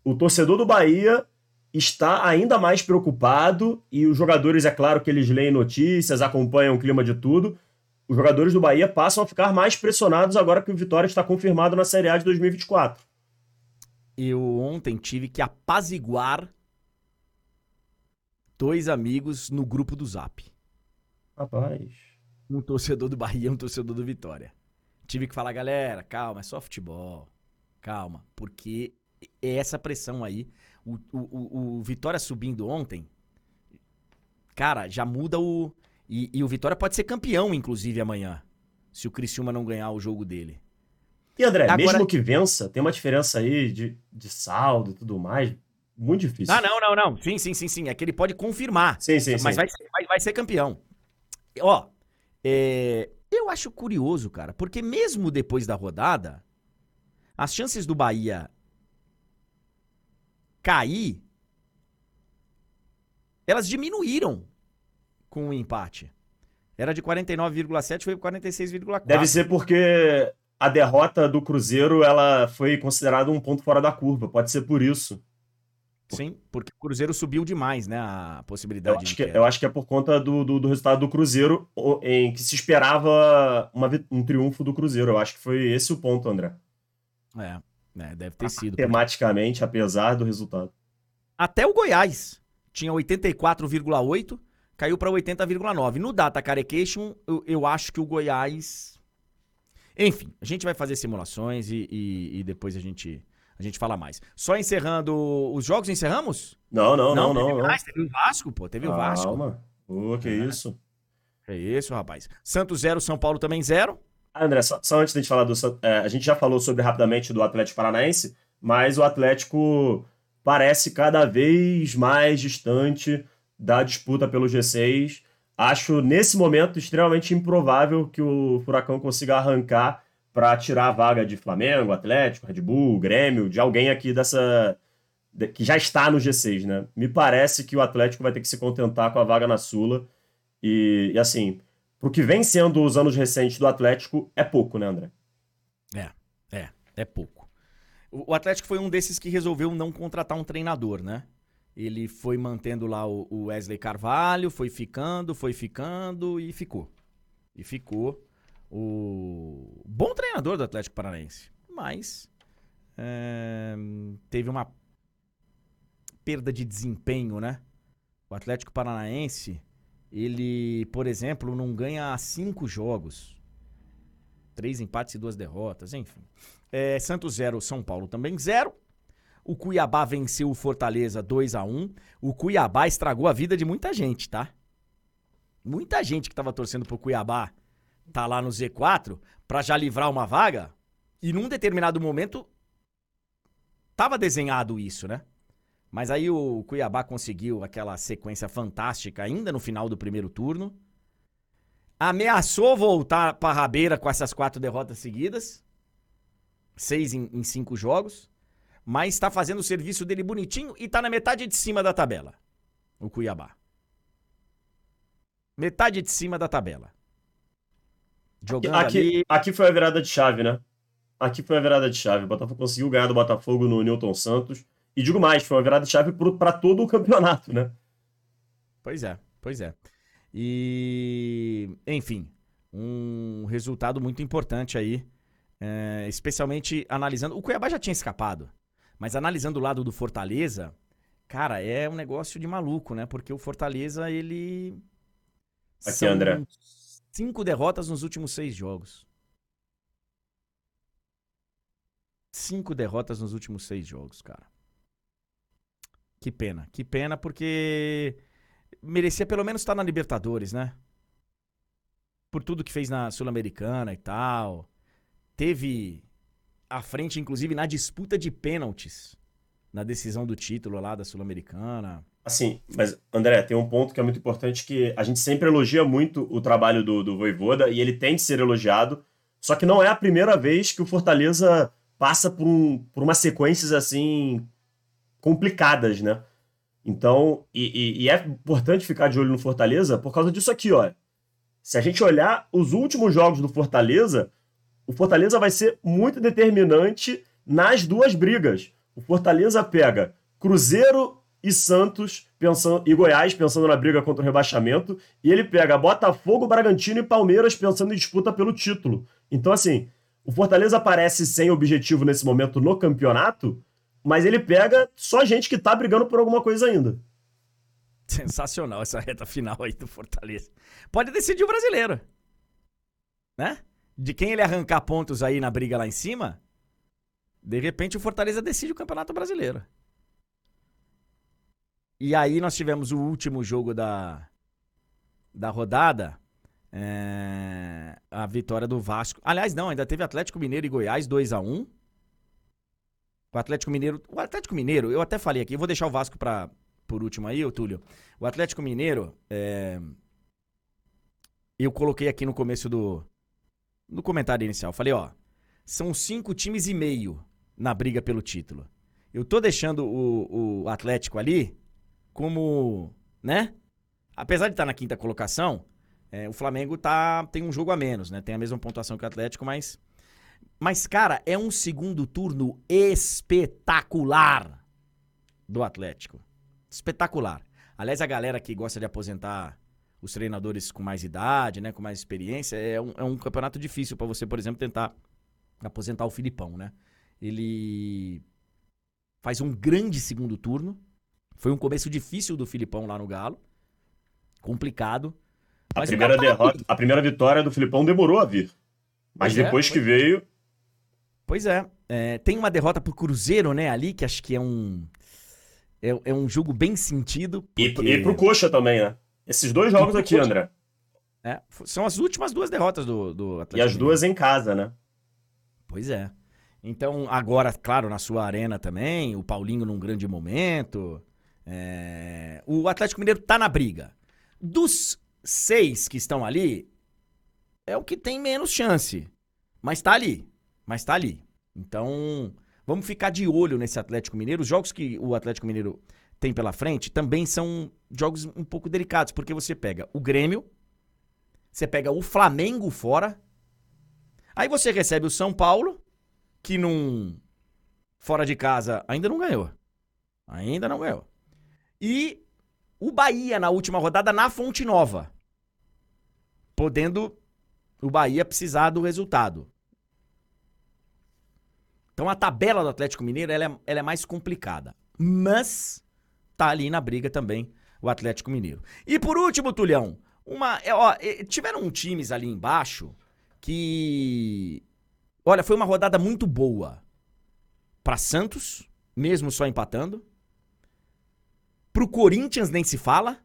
O torcedor do Bahia está ainda mais preocupado e os jogadores, é claro que eles leem notícias, acompanham o clima de tudo, os jogadores do Bahia passam a ficar mais pressionados agora que o Vitória está confirmado na Série A de 2024. Eu ontem tive que apaziguar dois amigos no grupo do Zap. Rapaz. Um torcedor do Bahia e um torcedor do Vitória. Tive que falar, galera, calma, é só futebol. Calma, porque é essa pressão aí. O, o, o, o Vitória subindo ontem, cara, já muda o e, e, o Vitória pode ser campeão, inclusive, amanhã. Se o Criciúma não ganhar o jogo dele. E André, Agora... mesmo que vença, tem uma diferença aí de, de saldo e tudo mais. Muito difícil. Ah, não, não, não. Sim, sim, sim, sim. É que ele pode confirmar. Sim, sim, mas sim. Vai, ser, vai, vai ser campeão. Ó, é, eu acho curioso, cara, porque mesmo depois da rodada, as chances do Bahia cair, elas diminuíram com o um empate. Era de 49,7, foi 46,4. Deve ser porque a derrota do Cruzeiro ela foi considerada um ponto fora da curva. Pode ser por isso. Sim, porque o Cruzeiro subiu demais, né? A possibilidade. Eu acho, que, eu acho que é por conta do, do, do, resultado do Cruzeiro, em que se esperava uma, um triunfo do Cruzeiro. Eu acho que foi esse o ponto, André. É, é deve ter sido. Tematicamente, porque... apesar do resultado. Até o Goiás tinha 84,8 caiu para 80,9. No Data Carecation, eu, eu, acho que o Goiás. Enfim, a gente vai fazer simulações e, e, e, depois a gente, a gente fala mais. Só encerrando. Os jogos encerramos? Não, não, não, não. Teve, não, teve o Vasco, pô. Teve o Vasco. Calma. Ô, que é. isso. Que isso, rapaz. Santos 0, São Paulo também 0. André, só, só, antes de gente falar do. É, a gente já falou sobre rapidamente do Atlético Paranaense, mas o Atlético parece cada vez mais distante da disputa pelo G6. Acho, nesse momento, extremamente improvável que o Furacão consiga arrancar para tirar a vaga de Flamengo, Atlético, Red Bull, Grêmio, de alguém aqui dessa. que já está no G6, né? Me parece que o Atlético vai ter que se contentar com a vaga na Sula. E, e assim, pro que vem sendo os anos recentes do Atlético, é pouco, né, André? É, é, é pouco. O Atlético foi um desses que resolveu não contratar um treinador, né? Ele foi mantendo lá o Wesley Carvalho, foi ficando, foi ficando e ficou. E ficou o bom treinador do Atlético Paranaense. Mas é, teve uma perda de desempenho, né? O Atlético Paranaense, ele, por exemplo, não ganha cinco jogos. Três empates e duas derrotas, enfim. É, Santos zero, São Paulo também zero. O Cuiabá venceu o Fortaleza 2 a 1 O Cuiabá estragou a vida de muita gente, tá? Muita gente que tava torcendo pro Cuiabá tá lá no Z4 pra já livrar uma vaga. E num determinado momento tava desenhado isso, né? Mas aí o Cuiabá conseguiu aquela sequência fantástica ainda no final do primeiro turno. Ameaçou voltar pra rabeira com essas quatro derrotas seguidas. Seis em, em cinco jogos. Mas está fazendo o serviço dele bonitinho e tá na metade de cima da tabela. O Cuiabá. Metade de cima da tabela. Jogando aqui, ali... aqui foi a virada de chave, né? Aqui foi a virada de chave. O Botafogo conseguiu ganhar do Botafogo no Newton Santos. E digo mais, foi uma virada de chave para todo o campeonato, né? Pois é, pois é. E, enfim, um resultado muito importante aí, é, especialmente analisando. O Cuiabá já tinha escapado, mas analisando o lado do Fortaleza, cara, é um negócio de maluco, né? Porque o Fortaleza, ele. Aqui, São André. Cinco derrotas nos últimos seis jogos. Cinco derrotas nos últimos seis jogos, cara. Que pena, que pena, porque merecia pelo menos estar na Libertadores, né? Por tudo que fez na Sul-Americana e tal. Teve à frente, inclusive, na disputa de pênaltis. Na decisão do título lá da Sul-Americana. Assim, mas André, tem um ponto que é muito importante que a gente sempre elogia muito o trabalho do, do Voivoda e ele tem de ser elogiado. Só que não é a primeira vez que o Fortaleza passa por, um, por umas sequências assim complicadas, né? Então, e, e, e, é importante ficar de olho no Fortaleza por causa disso aqui, ó. Se a gente olhar os últimos jogos do Fortaleza, o Fortaleza vai ser muito determinante nas duas brigas. O Fortaleza pega Cruzeiro e Santos pensando e Goiás pensando na briga contra o rebaixamento, e ele pega Botafogo, Bragantino e Palmeiras pensando em disputa pelo título. Então assim, o Fortaleza parece sem objetivo nesse momento no campeonato, mas ele pega só gente que tá brigando por alguma coisa ainda. Sensacional essa reta final aí do Fortaleza. Pode decidir o brasileiro. Né? De quem ele arrancar pontos aí na briga lá em cima, de repente o Fortaleza decide o Campeonato Brasileiro. E aí nós tivemos o último jogo da, da rodada. É, a vitória do Vasco. Aliás, não, ainda teve Atlético Mineiro e Goiás 2 a 1 o Atlético Mineiro. O Atlético Mineiro, eu até falei aqui, eu vou deixar o Vasco pra, por último aí, ô Túlio. O Atlético Mineiro, é, eu coloquei aqui no começo do. No comentário inicial. Falei, ó. São cinco times e meio na briga pelo título. Eu tô deixando o, o Atlético ali como. né? Apesar de estar tá na quinta colocação, é, o Flamengo tá, tem um jogo a menos, né? Tem a mesma pontuação que o Atlético, mas mas, cara, é um segundo turno espetacular do Atlético. Espetacular. Aliás, a galera que gosta de aposentar os treinadores com mais idade, né, com mais experiência, é um, é um campeonato difícil para você, por exemplo, tentar aposentar o Filipão, né? Ele faz um grande segundo turno. Foi um começo difícil do Filipão lá no Galo. Complicado. A primeira derrota, a primeira vitória do Filipão demorou a vir. Mas pois é, depois é, que veio, Pois é, é, Tem uma derrota pro Cruzeiro, né, ali, que acho que é um. É, é um jogo bem sentido. Porque... E, e pro Coxa também, né? Esses dois jogos aqui. André. É, são as últimas duas derrotas do, do Atlético. E as duas em casa, né? Pois é. Então, agora, claro, na sua arena também, o Paulinho num grande momento. É... O Atlético Mineiro tá na briga. Dos seis que estão ali, é o que tem menos chance. Mas tá ali mas tá ali. Então, vamos ficar de olho nesse Atlético Mineiro. Os jogos que o Atlético Mineiro tem pela frente também são jogos um pouco delicados, porque você pega o Grêmio, você pega o Flamengo fora, aí você recebe o São Paulo, que num fora de casa ainda não ganhou. Ainda não ganhou. E o Bahia na última rodada na Fonte Nova. Podendo o Bahia precisar do resultado. Então a tabela do Atlético Mineiro ela é, ela é mais complicada. Mas tá ali na briga também o Atlético Mineiro. E por último, Tulhão, uma, é, ó, tiveram times ali embaixo que. Olha, foi uma rodada muito boa. Para Santos, mesmo só empatando. Pro Corinthians nem se fala.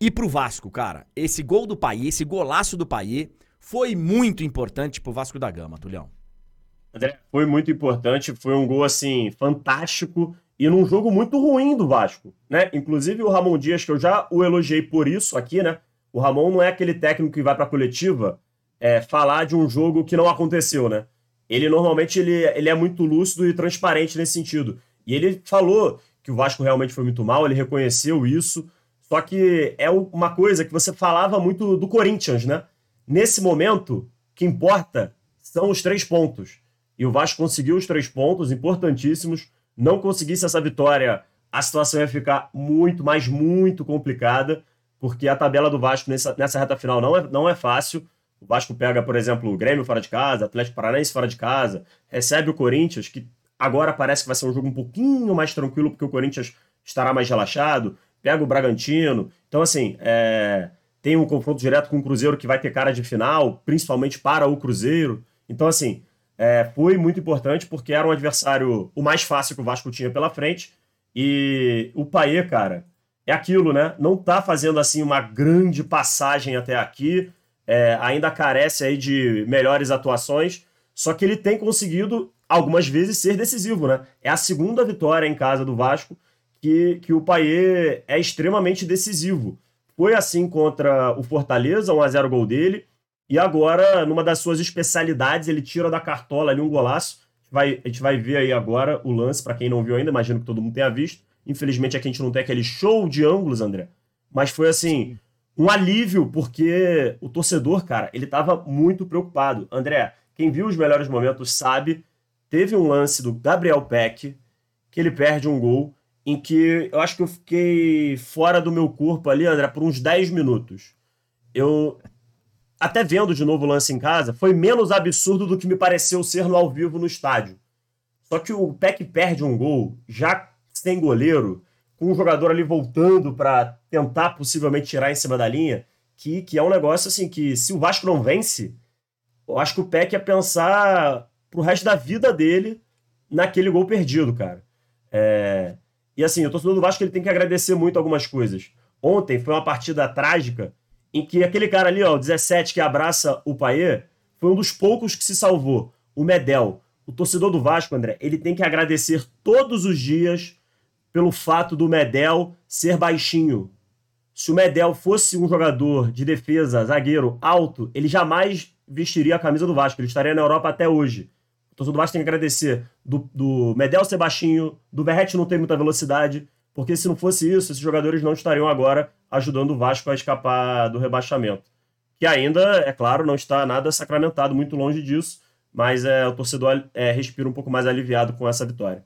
E pro Vasco, cara. Esse gol do Paí, esse golaço do Paí foi muito importante pro Vasco da Gama, Tulhão. André, foi muito importante, foi um gol assim fantástico e num jogo muito ruim do Vasco, né? Inclusive o Ramon Dias, que eu já o elogiei por isso aqui, né? O Ramon não é aquele técnico que vai para a coletiva é, falar de um jogo que não aconteceu, né? Ele normalmente ele, ele é muito lúcido e transparente nesse sentido. E ele falou que o Vasco realmente foi muito mal, ele reconheceu isso. Só que é uma coisa que você falava muito do Corinthians, né? Nesse momento, o que importa são os três pontos. E o Vasco conseguiu os três pontos importantíssimos. Não conseguisse essa vitória, a situação ia ficar muito, mas muito complicada, porque a tabela do Vasco nessa, nessa reta final não é, não é fácil. O Vasco pega, por exemplo, o Grêmio fora de casa, Atlético Paranaense fora de casa, recebe o Corinthians, que agora parece que vai ser um jogo um pouquinho mais tranquilo, porque o Corinthians estará mais relaxado, pega o Bragantino. Então, assim, é... tem um confronto direto com o Cruzeiro que vai ter cara de final, principalmente para o Cruzeiro. Então, assim, é, foi muito importante porque era um adversário o mais fácil que o Vasco tinha pela frente. E o Paê, cara, é aquilo, né? Não tá fazendo assim uma grande passagem até aqui, é, ainda carece aí de melhores atuações, só que ele tem conseguido algumas vezes ser decisivo, né? É a segunda vitória em casa do Vasco que, que o Paê é extremamente decisivo. Foi assim contra o Fortaleza, 1x0 gol dele. E agora, numa das suas especialidades, ele tira da cartola ali um golaço. A gente vai, a gente vai ver aí agora o lance, para quem não viu ainda, imagino que todo mundo tenha visto. Infelizmente aqui a gente não tem aquele show de ângulos, André. Mas foi assim, um alívio, porque o torcedor, cara, ele tava muito preocupado. André, quem viu os melhores momentos sabe, teve um lance do Gabriel Peck, que ele perde um gol, em que eu acho que eu fiquei fora do meu corpo ali, André, por uns 10 minutos. Eu, até vendo de novo o lance em casa, foi menos absurdo do que me pareceu ser no ao vivo no estádio. Só que o Peck perde um gol, já sem goleiro, com um jogador ali voltando para tentar possivelmente tirar em cima da linha, que, que é um negócio assim que se o Vasco não vence, eu acho que o Peck ia pensar pro resto da vida dele naquele gol perdido, cara. É... E assim, o torcedor do Vasco ele tem que agradecer muito algumas coisas. Ontem foi uma partida trágica em que aquele cara ali, ó, o 17 que abraça o Paê, foi um dos poucos que se salvou. O Medel. O torcedor do Vasco, André, ele tem que agradecer todos os dias pelo fato do Medel ser baixinho. Se o Medel fosse um jogador de defesa, zagueiro, alto, ele jamais vestiria a camisa do Vasco. Ele estaria na Europa até hoje. O torcedor do Vasco tem que agradecer do, do Medel ser baixinho, do Berrete não ter muita velocidade, porque se não fosse isso, esses jogadores não estariam agora ajudando o Vasco a escapar do rebaixamento. Que ainda, é claro, não está nada sacramentado, muito longe disso, mas é, o torcedor é, respira um pouco mais aliviado com essa vitória.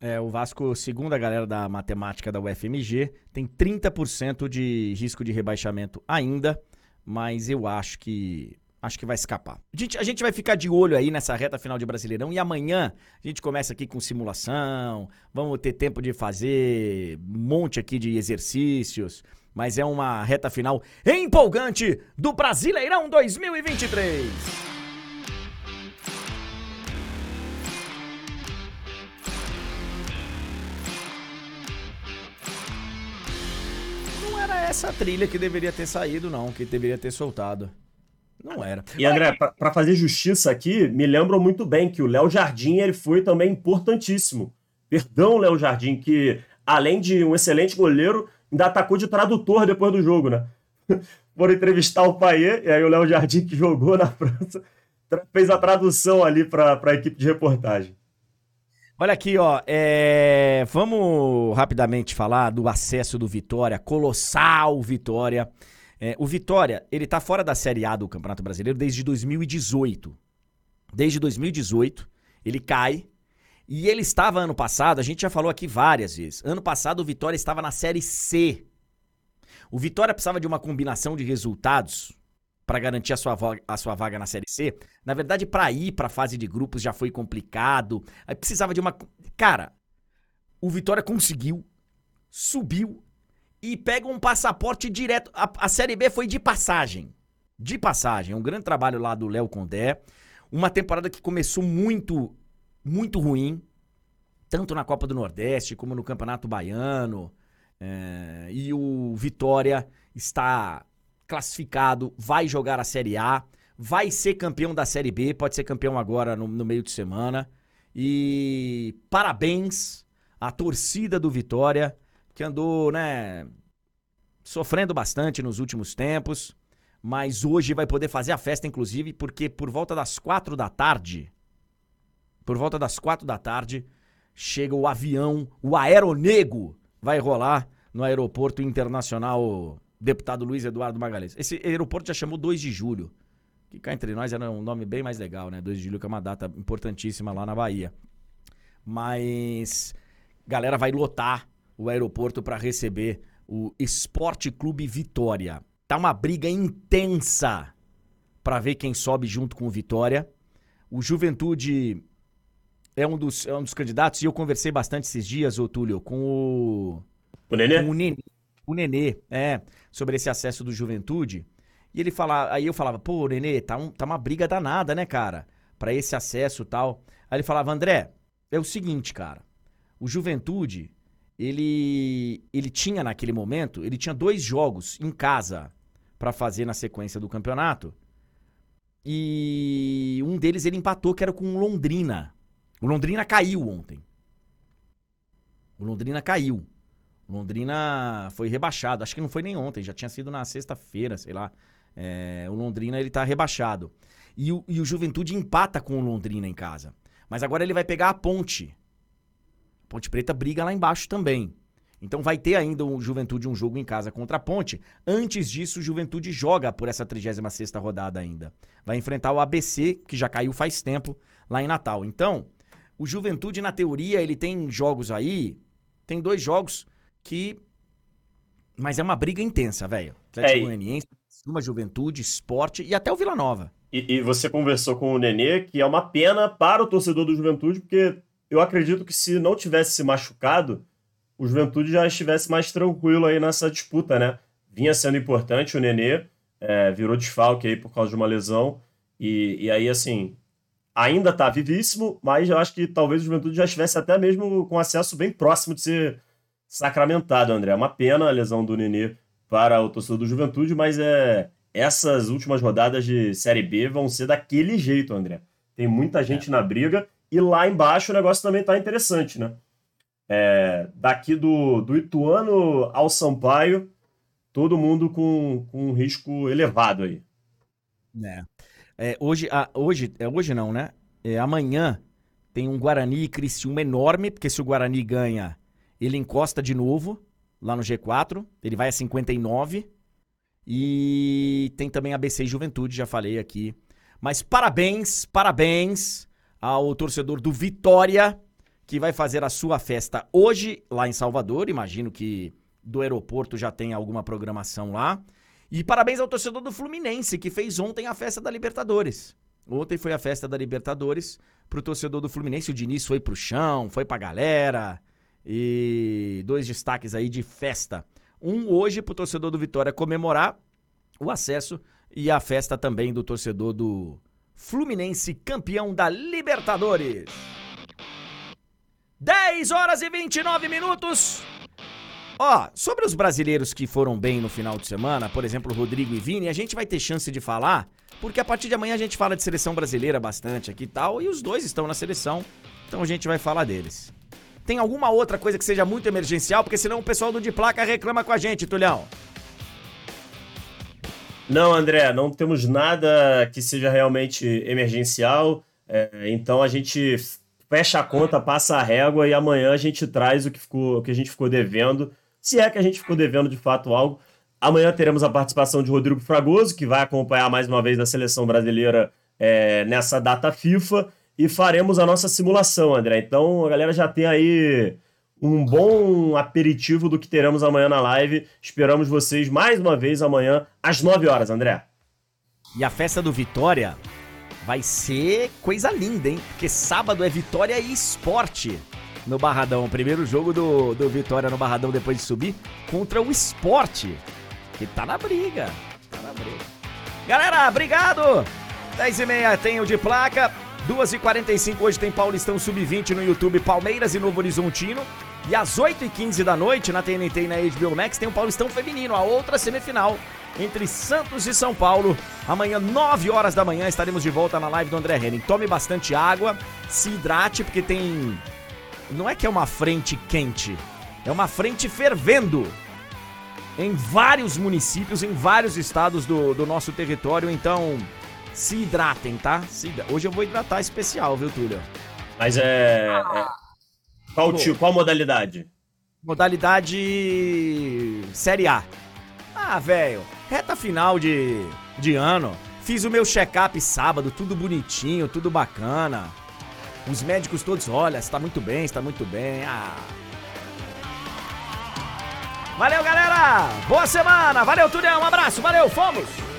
É, o Vasco, segundo a galera da matemática da UFMG, tem 30% de risco de rebaixamento ainda, mas eu acho que acho que vai escapar. A gente, a gente vai ficar de olho aí nessa reta final de Brasileirão e amanhã a gente começa aqui com simulação, vamos ter tempo de fazer um monte aqui de exercícios, mas é uma reta final empolgante do Brasileirão 2023. Não era essa trilha que deveria ter saído, não, que deveria ter soltado. Não era. E André, para fazer justiça aqui, me lembram muito bem que o Léo Jardim ele foi também importantíssimo. Perdão, Léo Jardim, que além de um excelente goleiro, ainda atacou de tradutor depois do jogo, né? Foram entrevistar o Paier, e aí o Léo Jardim, que jogou na França, fez a tradução ali para a equipe de reportagem. Olha aqui, ó. É... Vamos rapidamente falar do acesso do Vitória, colossal Vitória. É, o Vitória, ele tá fora da Série A do Campeonato Brasileiro desde 2018. Desde 2018, ele cai. E ele estava ano passado, a gente já falou aqui várias vezes. Ano passado o Vitória estava na Série C. O Vitória precisava de uma combinação de resultados para garantir a sua, vaga, a sua vaga na Série C. Na verdade, para ir para a fase de grupos já foi complicado. Aí precisava de uma. Cara, o Vitória conseguiu, subiu e pega um passaporte direto. A, a Série B foi de passagem. De passagem. Um grande trabalho lá do Léo Condé. Uma temporada que começou muito, muito ruim. Tanto na Copa do Nordeste como no Campeonato Baiano. É, e o Vitória está classificado, vai jogar a Série A. vai ser campeão da Série B, pode ser campeão agora no, no meio de semana. E parabéns à torcida do Vitória, que andou, né, sofrendo bastante nos últimos tempos, mas hoje vai poder fazer a festa, inclusive, porque por volta das quatro da tarde, por volta das quatro da tarde, chega o avião, o aeronego vai rolar no aeroporto internacional deputado Luiz Eduardo Magalhães. Esse aeroporto já chamou 2 de julho, que cá entre nós era um nome bem mais legal, né? 2 de julho que é uma data importantíssima lá na Bahia. Mas galera vai lotar o aeroporto para receber o Esporte Clube Vitória. Tá uma briga intensa para ver quem sobe junto com o Vitória. O Juventude é um dos, é um dos candidatos e eu conversei bastante esses dias, ô Túlio, com o. O Nenê? Com o Nenê. O Nenê, é, sobre esse acesso do Juventude. E ele falava, aí eu falava, pô, Nenê, tá, um, tá uma briga danada, né, cara? Pra esse acesso e tal. Aí ele falava, André, é o seguinte, cara. O Juventude, ele, ele tinha naquele momento, ele tinha dois jogos em casa para fazer na sequência do campeonato. E um deles ele empatou, que era com o Londrina. O Londrina caiu ontem. O Londrina caiu. O Londrina foi rebaixado. Acho que não foi nem ontem, já tinha sido na sexta-feira, sei lá. É, o Londrina ele tá rebaixado. E o, e o Juventude empata com o Londrina em casa. Mas agora ele vai pegar a ponte. Ponte Preta briga lá embaixo também. Então vai ter ainda o Juventude um jogo em casa contra a Ponte. Antes disso, o Juventude joga por essa 36ª rodada ainda. Vai enfrentar o ABC, que já caiu faz tempo, lá em Natal. Então, o Juventude, na teoria, ele tem jogos aí, tem dois jogos que... Mas é uma briga intensa, velho. Atlético é, Goianiense, uma Juventude, Esporte e até o Vila Nova. E, e você conversou com o Nenê, que é uma pena para o torcedor do Juventude, porque eu acredito que se não tivesse se machucado, o Juventude já estivesse mais tranquilo aí nessa disputa, né? Vinha sendo importante o Nenê, é, virou desfalque aí por causa de uma lesão. E, e aí, assim, ainda tá vivíssimo, mas eu acho que talvez o Juventude já estivesse até mesmo com acesso bem próximo de ser sacramentado, André. É uma pena a lesão do Nenê para o torcedor do Juventude, mas é essas últimas rodadas de Série B vão ser daquele jeito, André. Tem muita gente é. na briga e lá embaixo o negócio também tá interessante, né? É, daqui do, do Ituano ao Sampaio, todo mundo com, com um risco elevado aí. É. é hoje, ah, hoje, é hoje não, né? É, amanhã tem um Guarani e Criciúma enorme, porque se o Guarani ganha, ele encosta de novo lá no G4, ele vai a 59. E tem também ABC e Juventude, já falei aqui. Mas parabéns, parabéns ao torcedor do Vitória, que vai fazer a sua festa hoje lá em Salvador. Imagino que do aeroporto já tem alguma programação lá. E parabéns ao torcedor do Fluminense, que fez ontem a festa da Libertadores. Ontem foi a festa da Libertadores pro torcedor do Fluminense. O Diniz foi pro chão, foi pra galera. E dois destaques aí de festa. Um hoje pro torcedor do Vitória comemorar o acesso e a festa também do torcedor do Fluminense campeão da Libertadores. 10 horas e 29 minutos. Ó, sobre os brasileiros que foram bem no final de semana, por exemplo, Rodrigo e Vini, a gente vai ter chance de falar, porque a partir de amanhã a gente fala de seleção brasileira bastante aqui e tal, e os dois estão na seleção, então a gente vai falar deles. Tem alguma outra coisa que seja muito emergencial, porque senão o pessoal do De Placa reclama com a gente, Tulhão. Não, André, não temos nada que seja realmente emergencial. É, então a gente fecha a conta, passa a régua e amanhã a gente traz o que, ficou, o que a gente ficou devendo. Se é que a gente ficou devendo de fato algo. Amanhã teremos a participação de Rodrigo Fragoso, que vai acompanhar mais uma vez a seleção brasileira é, nessa data FIFA. E faremos a nossa simulação, André. Então a galera já tem aí um bom aperitivo do que teremos amanhã na live. Esperamos vocês mais uma vez amanhã às 9 horas, André. E a festa do Vitória vai ser coisa linda, hein? Porque sábado é Vitória e Esporte no Barradão. Primeiro jogo do, do Vitória no Barradão depois de subir contra o Esporte, que tá na briga. Tá na briga. Galera, obrigado! 10 e meia tem o de placa. 2h45 hoje tem Paulistão Sub-20 no YouTube, Palmeiras e Novo Horizontino. E às 8h15 da noite, na TNT e na HBO Max, tem o Paulistão Feminino, a outra semifinal entre Santos e São Paulo. Amanhã, 9 horas da manhã, estaremos de volta na live do André Henning. Tome bastante água, se hidrate, porque tem. Não é que é uma frente quente, é uma frente fervendo em vários municípios, em vários estados do, do nosso território. Então, se hidratem, tá? Se... Hoje eu vou hidratar especial, viu, Túlio? Mas é. é... Qual, tio, qual modalidade? Modalidade. Série A. Ah, velho, reta final de, de ano. Fiz o meu check-up sábado, tudo bonitinho, tudo bacana. Os médicos todos, olha, está muito bem, está muito bem. Ah. Valeu, galera! Boa semana! Valeu, Tulião! Um abraço, valeu, fomos!